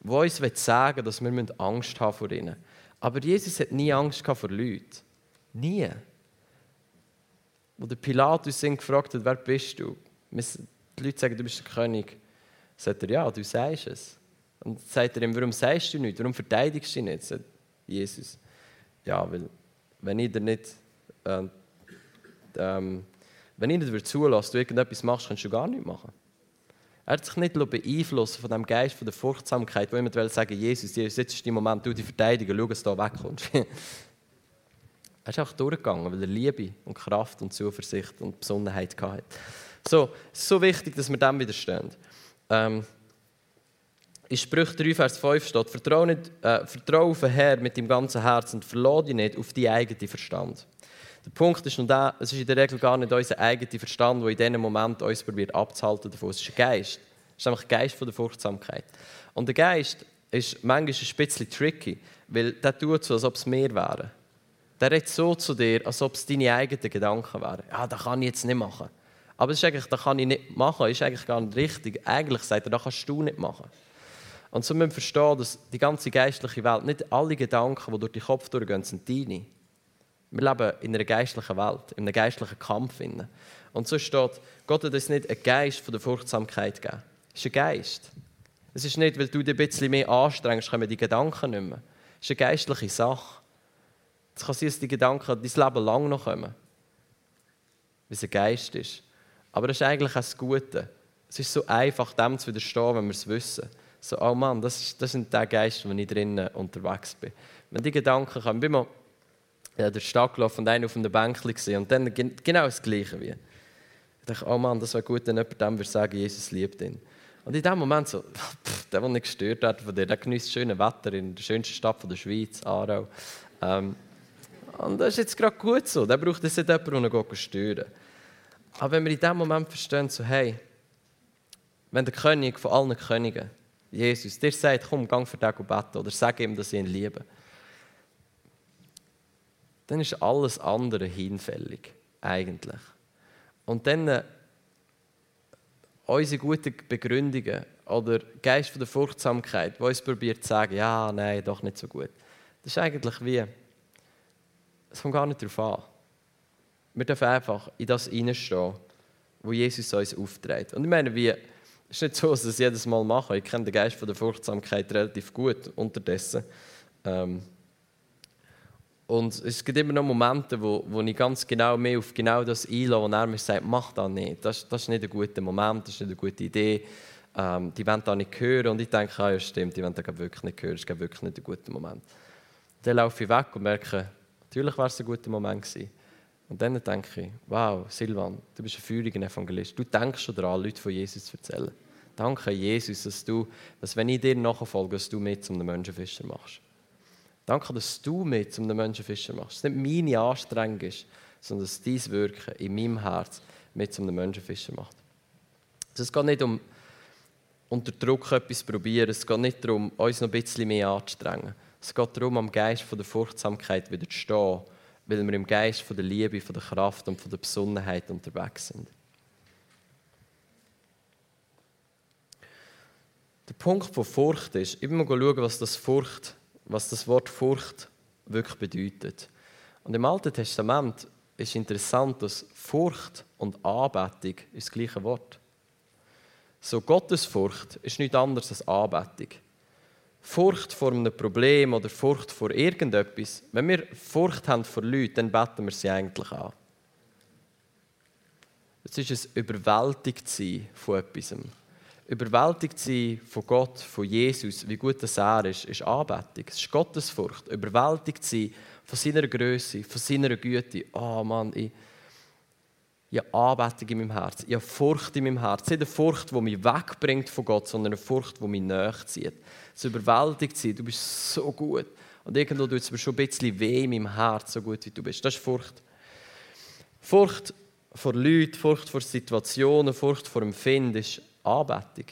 wo uns sagen dass wir Angst haben vor ihnen. Aber Jesus hat nie Angst vor Leuten. Nie. Der Pilatus ihn gefragt hat, wer bist du? Die Leute sagen, du bist der König. Sagt er, ja, du sagst es. Und sagt er ihm, warum sagst du nicht? Warum verteidigst du ihn nicht? Sagt Jesus, ja, weil wenn ich dir nicht, äh, ähm, wenn ich nicht zulasse, du irgendetwas machst, kannst du gar nichts machen. Er hat sich nicht beeinflussen von dem Geist von der Furchtsamkeit, wo jemand will sagen, Jesus, Jesus, jetzt ist der Moment, du die Verteidigung, schau, dass du da wegkommst. [LAUGHS] er ist auch durchgegangen, weil er Liebe und Kraft und Zuversicht und Besonnenheit hatte. So, so wichtig, dass wir dem widerstehen. Ähm, in Sprüche 3, Vers 5 steht, vertraue, äh, vertraue auf den Herrn mit deinem ganzen Herzen und verlasse dich nicht auf deinen eigenen Verstand. Der Punkt ist nun der, es ist in der Regel gar nicht unser eigener Verstand, der in diesem Moment uns probiert abzuhalten davon. Es ist ein Geist. Es ist einfach ein Geist der Furchtsamkeit. Und der Geist ist manchmal ein bisschen tricky, weil der tut so, als ob es mehr wäre. Der redet so zu dir, als ob es deine eigenen Gedanken wären. Ja, das kann ich jetzt nicht machen. Aber es ist eigentlich, das kann ich nicht machen, ist eigentlich gar nicht richtig. Eigentlich sagt er, das kannst du nicht machen. Und so müssen wir verstehen, dass die ganze geistliche Welt, nicht alle Gedanken, die durch den Kopf durchgehen, sind deine. Wir leben in einer geistlichen Welt, in einem geistlichen Kampf. Und so steht, Gott hat uns nicht einen Geist von der Furchtsamkeit gegeben. Es ist ein Geist. Es ist nicht, weil du dich ein bisschen mehr anstrengst, kommen die Gedanken nicht mehr. Es ist eine geistliche Sache. Es kann sein, dass die Gedanken dein Leben lang noch kommen. Weil es ein Geist ist. Aber das ist eigentlich auch das Gute. Es ist so einfach, dem zu widerstehen, wenn wir es wissen. So, oh Mann, das, ist, das sind die Geister, wo ich drinnen unterwegs bin. Wenn die Gedanken kommen, bin mal ja, der Stadt gelaufen und einer auf einer Bank gesehen und dann genau das Gleiche wie. Ich dachte, oh Mann, das wäre gut, wenn jemand dem würde sagen, Jesus liebt ihn. Und in dem Moment so, [LAUGHS] pff, der, der nicht gestört hat von dir, der genießt das schöne Wetter in der schönsten Stadt der Schweiz, Aarau. Ähm, und das ist jetzt gerade gut so. Der braucht jetzt nicht jemanden, der ihn stören Aber wenn wir in dem Moment verstehen, so, hey, wenn der König von allen Königen, Jesus, dir sagt, komm, gang für den beten oder sag ihm, dass ich ihn liebe dann ist alles andere hinfällig, eigentlich. Und dann äh, unsere guten Begründungen oder Geist von der Furchtsamkeit, wo uns probiert zu sagen, ja, nein, doch nicht so gut. Das ist eigentlich wie, es kommt gar nicht darauf an. Wir dürfen einfach in das hineinstehen, wo Jesus uns aufträgt. Und ich meine, wie, es ist nicht so, dass ich das jedes Mal mache. Ich kenne den Geist von der Furchtsamkeit relativ gut unterdessen. Ähm, und es gibt immer noch Momente, wo, wo ich ganz genau mehr auf genau das einlasse, wo er mir sagt, mach das nicht. Das, das ist nicht ein guter Moment, das ist nicht eine gute Idee. Ähm, die wollen das nicht hören. Und ich denke, ah, ja stimmt, die wollen das wirklich nicht hören. Das ist wirklich nicht ein guter Moment. Dann laufe ich weg und merke, natürlich war es ein guter Moment gewesen. Und dann denke ich, wow, Silvan, du bist ein feuriger Evangelist. Du denkst schon daran, Leute von Jesus zu erzählen. Danke, Jesus, dass du, dass wenn ich dir nachfolge, dass du mit zum Menschenfischer machst. Danke, dass du mich zum Menschenfischer machst. Dass es nicht meine Anstrengung ist, sondern dass dein Wirken in meinem Herz mit zu einem Menschenfischer macht. Also es geht nicht um unter Druck etwas probieren, es geht nicht darum, uns noch ein bisschen mehr anzustrengen. Es geht darum, am Geist von der Furchtsamkeit wieder zu stehen, weil wir im Geist von der Liebe, von der Kraft und von der Besonnenheit unterwegs sind. Der Punkt von Furcht ist, immer mal schauen, was das, Furcht, was das Wort Furcht wirklich bedeutet. Und im Alten Testament ist interessant, dass Furcht und Anbetung ist das gleiche Wort. So Gottesfurcht ist nichts anderes als Anbetung. Furcht vor einem Problem oder Furcht vor irgendetwas, wenn wir Furcht haben vor Leuten, dann beten wir sie eigentlich an. Es ist ein überwältigt sein von etwas. Überwältigt sein von Gott, von Jesus, wie gut das er ist, ist Anbetung. Es ist Gottesfurcht. Überwältigt sein von seiner Größe, von seiner Güte. Oh Mann, ich, ich habe Anbetung in meinem Herz. Ich habe Furcht in meinem Herz. Nicht eine Furcht, die mich wegbringt von Gott, sondern eine Furcht, die mich nachzieht. Es überwältigt sein. Du bist so gut. Und irgendwo tut es mir schon ein bisschen weh in meinem Herz, so gut wie du bist. Das ist Furcht. Furcht vor Leuten, Furcht vor Situationen, Furcht vor Empfinden ist Anbetung.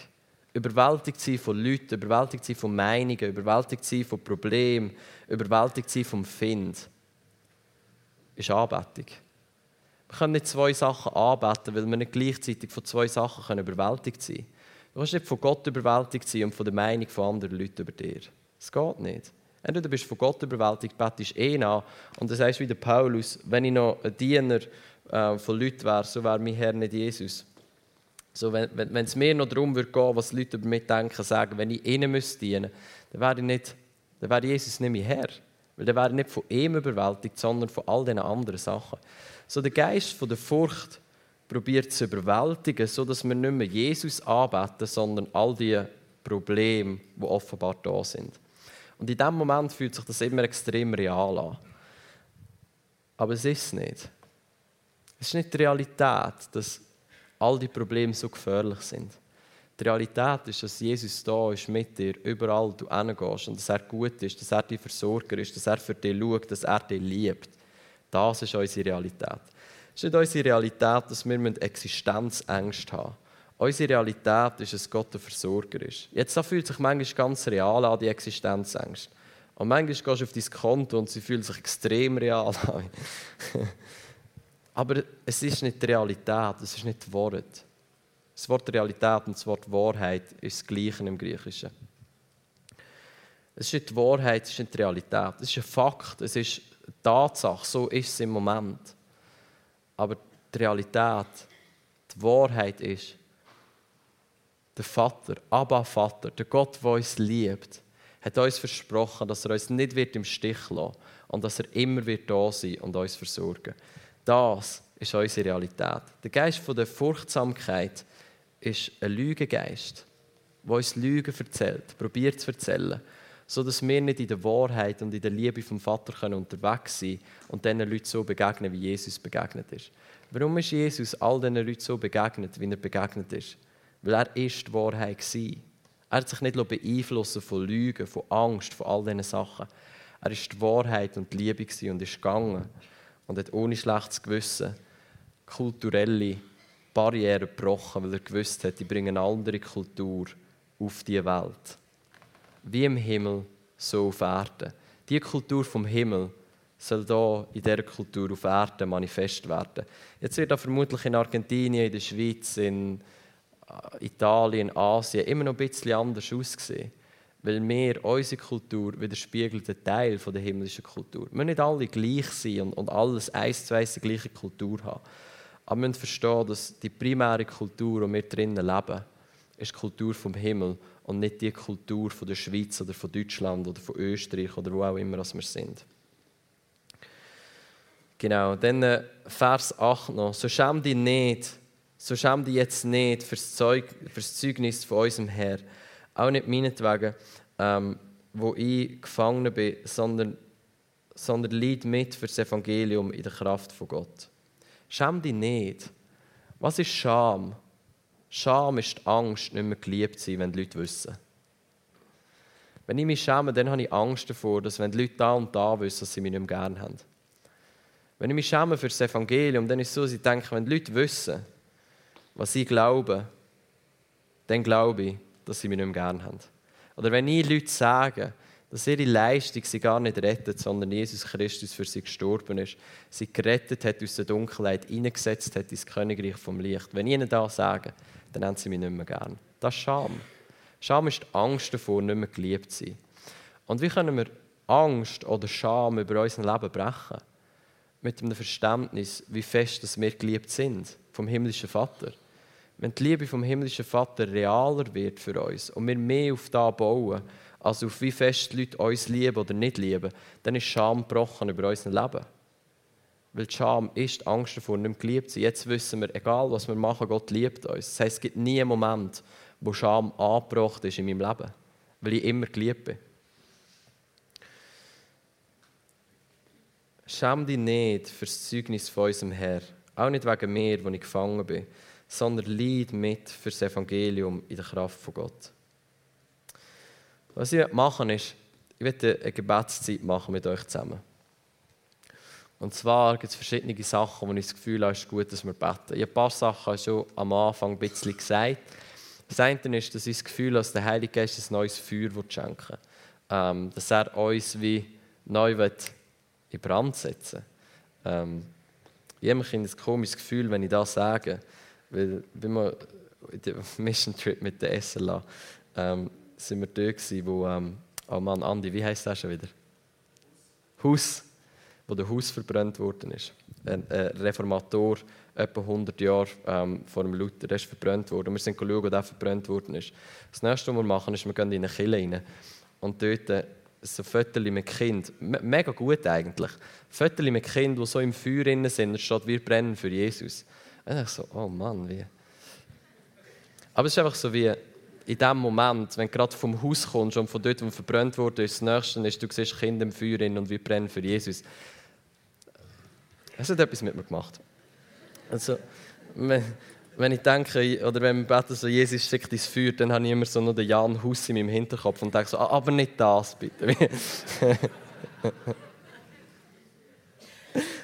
Überwältigt sein von Leuten, überwältigt sein von Meinungen, überwältigt sein von Problemen, überwältigt sein vom Find, ist Anbetung. Wir können nicht zwei Sachen anbeten, weil wir nicht gleichzeitig von zwei Sachen überwältigt sein können. Du kannst nicht von Gott überwältigt sein und von der Meinung von anderen Leuten über dir. Das geht nicht. Entweder bist du von Gott überwältigt, betest eh an und sagst du wie der Paulus, wenn ich noch ein Diener äh, von Leuten wäre, so wäre mein Herr nicht Jesus. So, wenn, wenn, wenn es mir noch darum würde gehen, was Leute über mich denken, sagen, wenn ich ihnen müsste dienen dann wäre, nicht, dann wäre Jesus nicht mein Herr. Weil dann wäre nicht von ihm überwältigt, sondern von all diesen anderen Sachen. So der Geist von der Furcht probiert zu überwältigen, sodass wir nicht mehr Jesus anbeten, sondern all die Probleme, die offenbar da sind. Und in dem Moment fühlt sich das immer extrem real an. Aber es ist nicht. Es ist nicht die Realität, dass all die Probleme so gefährlich sind. Die Realität ist, dass Jesus da ist mit dir, überall du hingehst und dass er gut ist, dass er dein Versorger ist, dass er für dich schaut, dass er dich liebt. Das ist unsere Realität. Es ist nicht unsere Realität, dass wir Existenzängste haben. Unsere Realität ist, dass Gott der Versorger ist. Jetzt fühlt sich manchmal ganz real an, die Existenzängste. Und manchmal gehst du auf dein Konto und sie fühlen sich extrem real an. [LAUGHS] Aber es ist nicht die Realität, es ist nicht das Wort. Das Wort Realität und das Wort Wahrheit ist das Gleiche im Griechischen. Es ist nicht die Wahrheit, es ist nicht die Realität. Es ist ein Fakt, es ist Tatsache, so ist es im Moment. Aber die Realität, die Wahrheit ist, der Vater, Abba Vater, der Gott, der uns liebt, hat uns versprochen, dass er uns nicht wird im Stich lassen wird und dass er immer wird da sein und uns versorgen. Das ist unsere Realität. Der Geist der Furchtsamkeit ist ein Lügengeist, der uns Lügen erzählt, probiert zu erzählen, sodass wir nicht in der Wahrheit und in der Liebe vom Vater können unterwegs sein und diesen Leuten so begegnen, wie Jesus begegnet ist. Warum ist Jesus all diesen Leuten so begegnet, wie er begegnet ist? Weil er ist die Wahrheit war. Er hat sich nicht beeinflussen von Lügen, von Angst, von all diesen Sachen. Er ist die Wahrheit und die Liebe und ist gegangen und hat ohne schlechtes Gewissen kulturelle Barrieren gebrochen, weil er gewusst hat, die bringen eine andere Kultur auf die Welt. Wie im Himmel, so auf Erden. Die Kultur vom Himmel soll da in dieser Kultur auf Erden manifest werden. Jetzt wird da vermutlich in Argentinien, in der Schweiz, in äh, Italien, Asien immer noch ein bisschen anders aussehen weil wir, unsere Kultur, widerspiegelt einen Teil der himmlischen Kultur. Wir müssen nicht alle gleich sein und, und alles eins zu eins die gleiche Kultur haben. Aber wir müssen verstehen, dass die primäre Kultur, in der wir drinnen leben, ist die Kultur vom Himmel und nicht die Kultur von der Schweiz oder von Deutschland oder von Österreich oder wo auch immer wir sind. Genau, dann äh, Vers 8 noch. So schäm dich nicht, so schäm dich jetzt nicht fürs, Zeug, fürs Zeugnis von unserem Herr auch nicht meinetwegen, ähm, wo ich gefangen bin, sondern, sondern leid mit für das Evangelium in der Kraft von Gott. Schäm dich nicht. Was ist Scham? Scham ist die Angst, nicht mehr geliebt zu sein, wenn die Leute wissen. Wenn ich mich schäme, dann habe ich Angst davor, dass wenn die Leute da und da wissen, dass sie mich nicht mehr gerne haben. Wenn ich mich schäme für das Evangelium, dann ist es so, dass ich denke, wenn die Leute wissen, was sie glauben, dann glaube ich, dass sie mich nicht mehr gerne haben. Oder wenn ich Leute sage, dass ihre Leistung sie gar nicht rettet, sondern Jesus Christus für sie gestorben ist, sie gerettet hat aus der Dunkelheit, eingesetzt hat ins Königreich vom Licht. Wenn ich ihnen das sage, dann haben sie mich nicht mehr gern. Das ist Scham. Scham ist die Angst davor, nicht mehr geliebt zu sein. Und wie können wir Angst oder Scham über unser Leben brechen? Mit einem Verständnis, wie fest dass wir geliebt sind vom himmlischen Vater. Wenn die Liebe vom himmlischen Vater realer wird für uns und wir mehr auf das bauen, als auf wie fest die Leute uns lieben oder nicht lieben, dann ist Scham gebrochen über unser Leben. Weil Scham ist Angst davor, nicht mehr geliebt zu sein. Jetzt wissen wir, egal was wir machen, Gott liebt uns. Das heißt, es gibt nie einen Moment, wo Scham angebracht ist in meinem Leben, weil ich immer geliebt bin. Schäm dich nicht für das Zeugnis von unserem Herr, auch nicht wegen mir, wo ich gefangen bin, sondern leid mit für das Evangelium in der Kraft von Gott. Was ich machen ist, ich werde eine Gebetszeit machen mit euch zusammen. Und zwar gibt es verschiedene Sachen, wo ich das Gefühl habe, es ist gut, dass wir beten. Ich habe ein paar Sachen schon am Anfang ein bisschen gesagt. Das eine ist, dass ich das Gefühl habe, dass der Heilige Geist ein neues Feuer schenken will. Ähm, dass er uns wie neu in Brand setzen will. Ähm, ich habe ein komisches Gefühl, wenn ich das sage. Weil, wenn wir den Mission Trip mit der SLA ähm, sind wir dort gewesen, wo, ähm, oh Mann, Andi, wie heißt das schon wieder? Haus, wo der Haus verbrannt worden ist. Ein, ein Reformator, etwa 100 Jahre ähm, vor dem Luther, der ist verbrannt worden. Wir sind schauen, wo der verbrannt worden ist. Das nächste, was wir machen, ist, wir gehen in eine Kille rein. Und dort äh, so Fotos mit Kind, mega gut eigentlich. Fotos mit Kind, die so im Feuer sind, und steht, wir brennen für Jesus. Und ich so, oh Mann, wie. Aber es ist einfach so wie, in dem Moment, wenn du gerade vom Haus kommst und von dort, wo verbrannt wurde, das Nächste ist, du siehst Kinder im Feuer und wir brennen für Jesus. Es hat etwas mit mir gemacht. Also, wenn, wenn ich denke, oder wenn wir beten, so, Jesus schickt ins Feuer, dann habe ich immer so noch den Jan Hus in meinem Hinterkopf und denke so, ah, aber nicht das, bitte. [LAUGHS]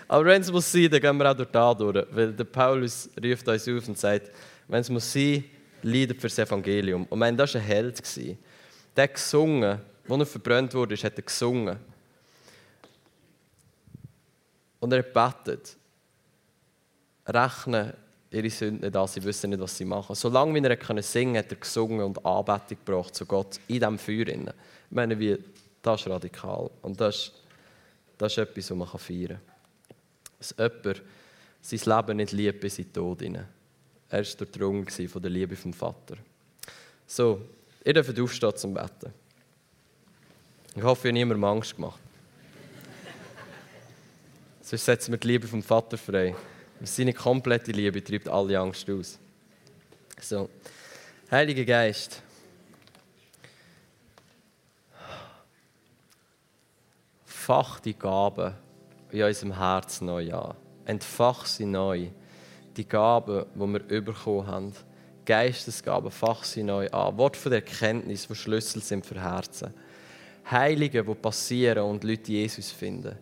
aber wenn es muss sein, dann gehen wir auch durch da durch. Weil der Paulus ruft uns auf und sagt, wenn es muss sein, leidet das Evangelium. Und mein, das war ein Held. Der gesungen, als er verbrannt wurde, hat er gesungen. Und er hat gebetet. Rechnen ihre Sünden nicht an, sie wissen nicht, was sie machen. Solange er singen konnte, hat er gesungen und Anbetung gebracht zu Gott in diesem Feuer. Ich meine, wie, das ist radikal. Und das ist, das ist etwas, was man feiern kann. Dass jemand sein Leben nicht liebt bis in den Tod hinein. Er war durchdrungen von der Liebe vom Vater. So, ihr dürft aufstehen zum Betten. Ich hoffe, ihr habt niemandem Angst gemacht. Sonst setzen wir die Liebe vom Vater frei. Seine komplette Liebe treibt alle Angst aus. So, Heiliger Geist. Fach die Gaben in unserem Herz neu an. Entfach sie neu die Gaben, die wir bekommen haben. Geistesgaben, fach sie neu an. Wort von der Erkenntnis, die Schlüssel sind für Herzen. Heilige, die passieren und Leute Jesus finden.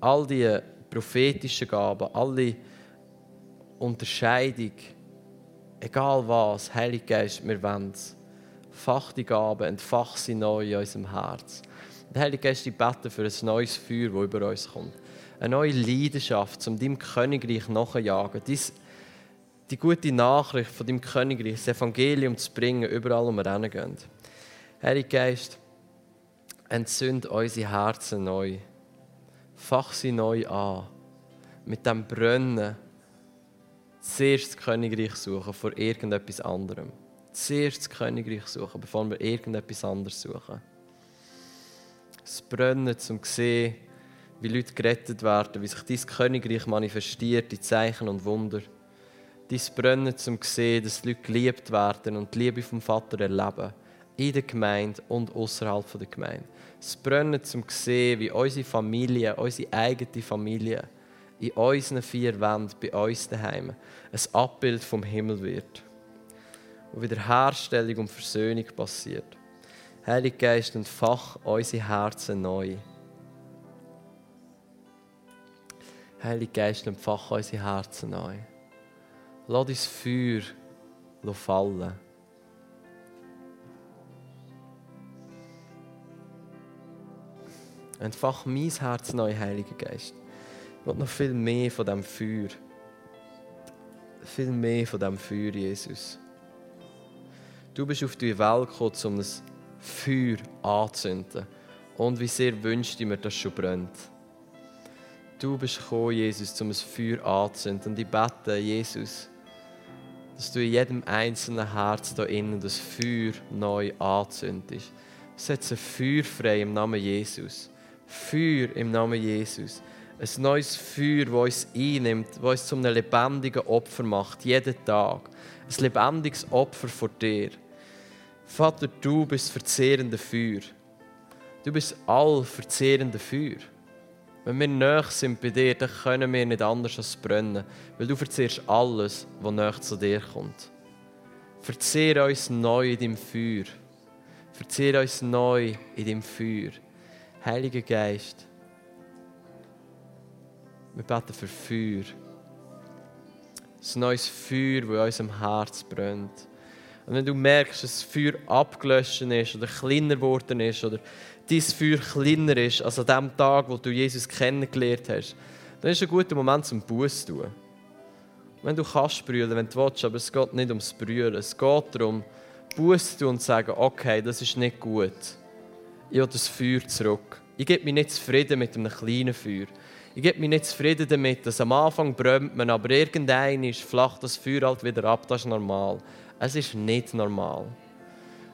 All die prophetischen Gaben, alle Unterscheidung, egal was, Heilige Geist, wir wollen es. Fach die Gaben, entfach sie neu in unserem Herz. Der Heilige Geist, ich bete für ein neues Feuer, das über uns kommt eine neue Leidenschaft, um deinem Königreich nachzujagen, die gute Nachricht von deinem Königreich, das Evangelium zu bringen, überall, wo wir hingehen. Heiliger Geist, entzünd unsere Herzen neu. Fach sie neu an. Mit dem Brennen zuerst das Königreich suchen vor irgendetwas anderem. Zuerst das Königreich suchen, bevor wir irgendetwas anderes suchen. Das Brennen, um zu sehen, wie Leute gerettet werden, wie sich dein Königreich manifestiert in Zeichen und Wunder. Dein Brennen zum sehen, dass Leute geliebt werden und die Liebe vom Vater erleben. In der Gemeinde und außerhalb der Gemeinde. Das Brennen zum sehen, wie unsere Familie, unsere eigene Familie, in unseren vier Wänden, bei uns daheim, ein Abbild vom Himmel wird. Wo Wiederherstellung und Versöhnung passiert. Heilige Geist, entfach unsere Herzen neu. Heilige Geist, empfach unsere Herzen neu. Lass dein Feuer fallen. Entfach mein Herz neu, Heiliger Geist. Ich will noch viel mehr von dem Feuer. Viel mehr von dem Feuer, Jesus. Du bist auf die Welt gekommen, um das Feuer anzuzünden. Und wie sehr wünschte ich mir, dass es schon brennt. Du bist gekommen, Jesus, um das Feuer anzuzünden. Und ich bete, Jesus, dass du in jedem einzelnen Herz da innen das Feuer neu anzündest. Setze Feuer frei im Namen Jesus. Feuer im Namen Jesus. Ein neues Feuer, das uns einnimmt, das uns zu einem lebendigen Opfer macht, jeden Tag. Ein lebendiges Opfer vor dir. Vater, du bist verzehrende Feuer. Du bist all verzehrende Feuer. Wenn wir näher sind bei dir, dann können wir nicht anders als brennen, weil du verzehrst alles, was näher zu dir kommt. Verzehr uns neu in deinem Feuer. Verzehr uns neu in deinem Feuer. Heiliger Geist, wir beten für Feuer. Ein neues Feuer, das in unserem Herz brennt. Und wenn du merkst, dass das Feuer abgelöscht ist oder kleiner geworden ist oder dein Feuer kleiner ist als an dem Tag, wo du Jesus kennengelernt hast, dann ist es ein guter Moment zum Buß zu tun. Wenn du kannst brüllen, wenn du willst, aber es geht nicht ums Brüllen. Es geht darum, Buß zu tun und zu sagen, okay, das ist nicht gut. Ich will das Feuer zurück. Ich gebe mich nicht zufrieden mit einem kleinen Feuer. Ich gebe mich nicht zufrieden damit, dass am Anfang brennt man, aber irgendein ist flacht das Feuer halt wieder ab, das ist normal. Es ist nicht normal.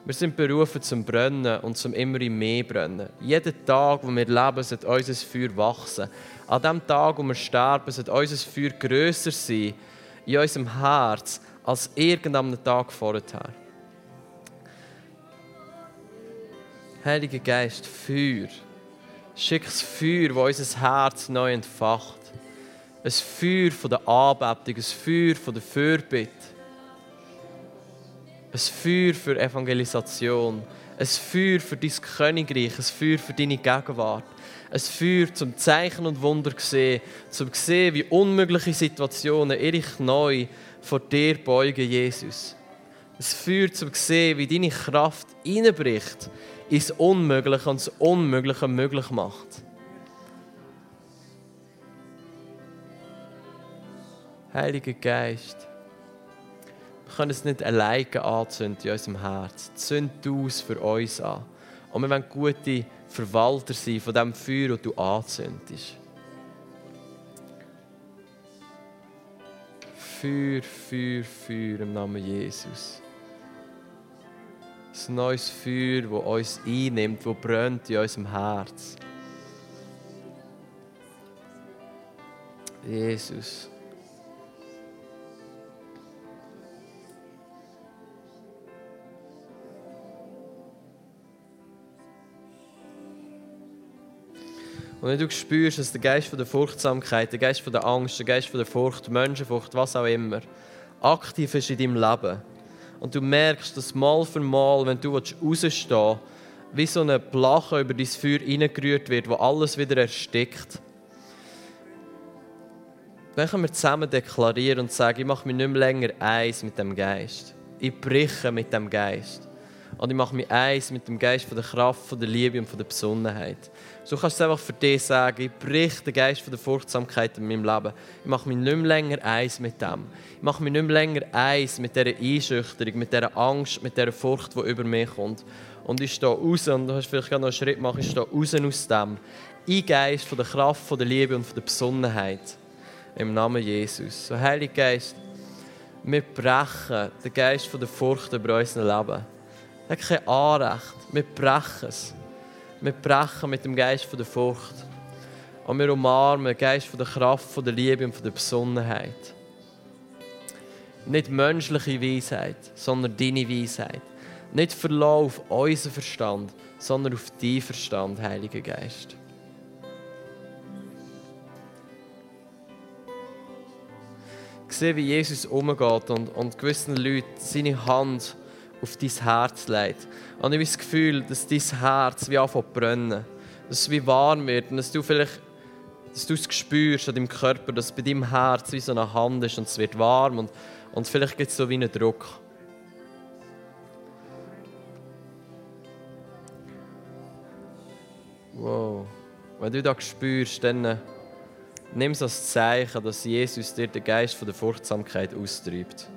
Wir sind berufen zum Brennen und zum immer mehr Brennen. Jeden Tag, wo wir leben, sollte unser Feuer wachsen. An dem Tag, wo wir sterben, sollte unser Feuer grösser sein in unserem Herz als irgendeinem Tag vorher. Heiliger Geist, Feuer. Schick das Feuer, das unser Herz neu entfacht. Ein Feuer von der Anbetung, ein Feuer von der Fürbitte ein Feuer für Evangelisation, ein Feuer für dein Königreich, ein Feuer für deine Gegenwart, ein Feuer zum Zeichen und Wunder sehen, zum sehen, wie unmögliche Situationen ihre neu vor dir beugen, Jesus. Ein Feuer zum sehen, wie deine Kraft hineinbricht ins Unmögliche und das Unmögliche möglich macht. Heiliger Geist, können es nicht alleine anzünden in unserem Herz. Zünd du es für uns an. Und wir wollen gute Verwalter sein von dem Feuer, das du anzündest. Feuer, Feuer, Feuer im Namen Jesus. Ein neues Feuer, das uns einnimmt, das brennt in unserem Herz. Jesus. Und wenn du spürst, dass der Geist von der Furchtsamkeit, der Geist von der Angst, der Geist von der Furcht, Menschenfurcht, was auch immer, aktiv ist in deinem Leben und du merkst, dass mal für mal, wenn du rausstehen willst, wie so eine Plache über dein Feuer hineingerührt wird, wo alles wieder erstickt, dann können wir zusammen deklarieren und sagen, ich mache mich nicht mehr länger eins mit dem Geist. Ich breche mit dem Geist. Und ich mache mich eins mit dem Geist von der Kraft, von der Liebe und von der Besonnenheit. So kannst du es einfach für dich sagen, ich brich den Geist von der Furchtsamkeit in meinem Leben. Ich mache mich nicht mehr länger eins mit dem. Ich mache mich nicht mehr länger eins mit dieser Einschüchterung, mit dieser Angst, mit dieser Furcht, die über mich kommt. Und ich stehe raus, und du hast vielleicht noch einen Schritt machen, ich stehe raus aus dem. Ein Geist von der Kraft, von der Liebe und von der Besonnenheit. Im Namen Jesus. So, Heiliger Geist, wir brechen den Geist von der Furcht über unser Leben. Hat kein Anrecht. Wir brechen es. Wir brechen mit dem Geist von der Furcht. Und wir umarmen den Geist von der Kraft, von der Liebe und von der Besonnenheit. Nicht menschliche Weisheit, sondern deine Weisheit. Nicht Verlauf auf unseren Verstand, sondern auf deinen Verstand, Heiliger Geist. Ich sehe, wie Jesus umgeht und, und gewissen Leuten seine Hand auf dein Herz legt. Und ich habe das Gefühl, dass dein Herz wie anfängt zu brennen. Dass es wie warm wird und dass du vielleicht dass du es spürst an deinem Körper, dass bei deinem Herz wie so eine Hand ist und es wird warm und, und vielleicht gibt es so wie einen Druck. Wow. Wenn du das spürst, dann nimm es als Zeichen, dass Jesus dir den Geist von der Furchtsamkeit austreibt.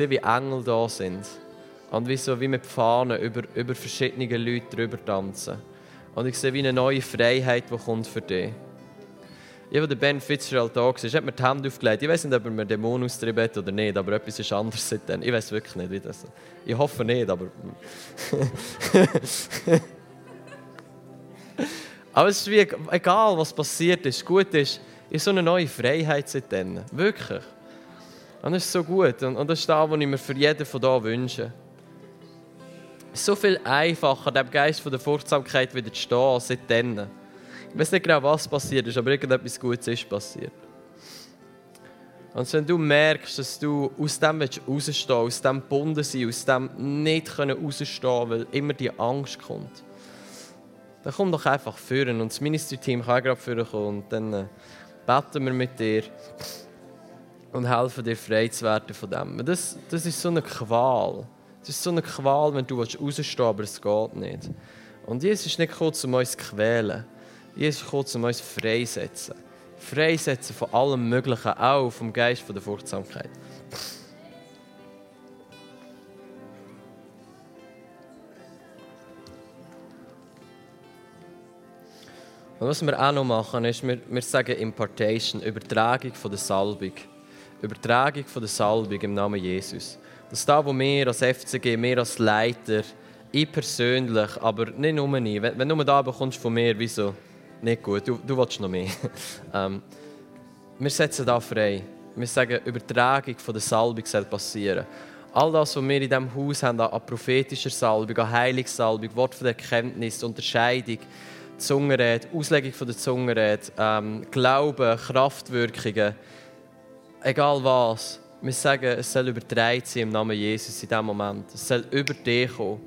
Sehe, wie Engel da sind. Und wie, so, wie mit Fahnen über, über verschiedene Leute drüber tanzen. Und ich sehe wie eine neue Freiheit, die kommt für dich. Ich den Ben Fitzgerald da gesehen, hat mir die Hände aufgelegt. Ich weiß nicht, ob er mir Dämonen austrieben hat oder nicht, aber etwas ist anders seitdem. Ich weiß wirklich nicht, wie das ist. Ich hoffe nicht, aber... [LAUGHS] aber es ist wie, egal, was passiert ist, gut ist, ist so eine neue Freiheit seitdem. Wirklich. Und das ist so gut. Und das ist das, was ich mir für jeden von hier wünsche. So viel einfacher, dem Geist der Furchtsamkeit wieder zu stehen, seitdem. Ich weiß nicht genau, was passiert ist, aber irgendetwas Gutes ist passiert. Und wenn du merkst, dass du aus dem rausstehen aus dem gebunden sein, aus dem nicht rausstehen weil immer die Angst kommt, dann komm doch einfach führen und das Ministry-Team kann gerade führen und dann äh, beten wir mit dir und helfen dir frei zu werden von dem. Das, das ist so eine Qual. Das ist so eine Qual, wenn du rausstehen willst, aber es geht nicht. Und Jesus ist nicht gekommen, um uns zu quälen. Jesus kommt, um uns freisetzen. Freisetzen von allem Möglichen, auch vom Geist der Furchtsamkeit. Und was wir auch noch machen, ist, wir, wir sagen Impartation, Übertragung von der Salbung. Übertragung von der Salbung im Namen Jesus. Das ist da, wo wir als FCG, wir als Leiter, ich persönlich, aber nicht nur ich, wenn, wenn du da bekommst von mir, wieso? nicht gut, du, du willst noch mehr. [LAUGHS] ähm, wir setzen da frei. Wir sagen, Übertragung von der Salbung soll passieren. All das, was wir in diesem Haus haben, an prophetischer Salbung, an Heilungssalbung, Wort von der Erkenntnis, Unterscheidung, Zungenrede, Auslegung von der Zungenrede, ähm, Glauben, Kraftwirkungen, egal was. Wir sagen, es soll übertragen sein im Namen Jesus in diesem Moment. Es soll über dich kommen.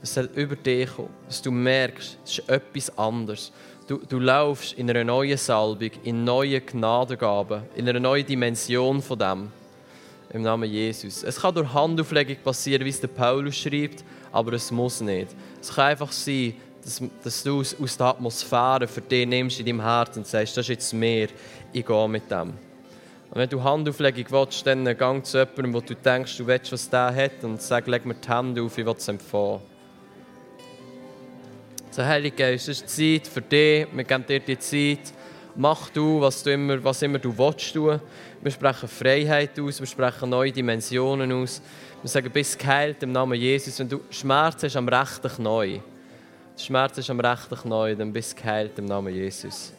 Es soll über dich kommen. Dass du merkst, es ist etwas anderes. Du, du laufst in einer neuen Salbung, in neue Gnadengaben, in einer neuen Dimension von dem. Im Namen Jesus. Es kann durch Handauflegung passieren, wie es der Paulus schreibt, aber es muss nicht. Es kann einfach sein, dass, dass du aus der Atmosphäre für dich nimmst in deinem Herzen und sagst, das ist jetzt mehr, ich gehe mit dem. Und wenn du Handauflegung willst, dann gang zu jemandem, wo du denkst, du willst, was der hat, und sag, leg mir die Hände auf, ich will es empfangen. So, Heilige Geist, es ist Zeit für dich. Wir geben dir die Zeit. Mach du, was, du immer, was immer du willst tun. Wir sprechen Freiheit aus, wir sprechen neue Dimensionen aus. Wir sagen, bist geheilt im Namen Jesus. Wenn du Schmerz hast am rechten Knie, Schmerz ist am rechten Knie, dann bist geheilt im Namen Jesus.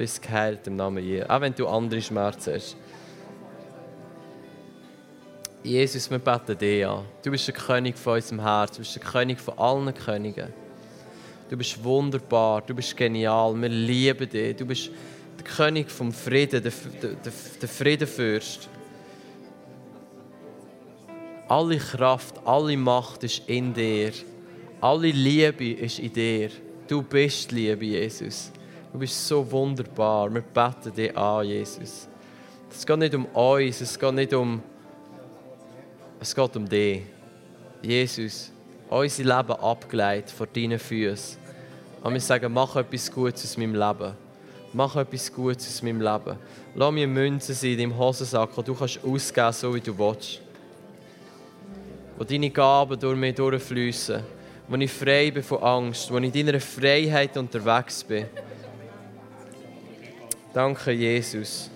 Bist geheilt im Namen Jesus. Auch wenn du andere Schmerzen hast. Jesus, wir beten dich an. Du bist der König von unserem Herz. Du bist der König von allen Königen. Du bist wunderbar, du bist genial, wir lieben dich. Du bist der König vom Frieden, der, der, der Friedenfürst. Alle Kraft, alle Macht ist in dir. Alle Liebe ist in dir. Du bist Liebe, Jesus. Du bist so wunderbar. Wir beten dich an, Jesus. Es geht nicht um uns, es geht nicht um. Es geht um dich. Jesus, unser Leben abgeleitet vor deinen Füßen. Und wir sagen, mach etwas Gutes aus meinem Leben. Mach etwas Gutes aus meinem Leben. Lass mir Münzen sein in deinem Hosensack, die du kannst ausgeben so wie du willst. Wo deine Gaben durch mich durchfließen. Wo ich frei bin von Angst. Wo ich in deiner Freiheit unterwegs bin. Danke, Jesus.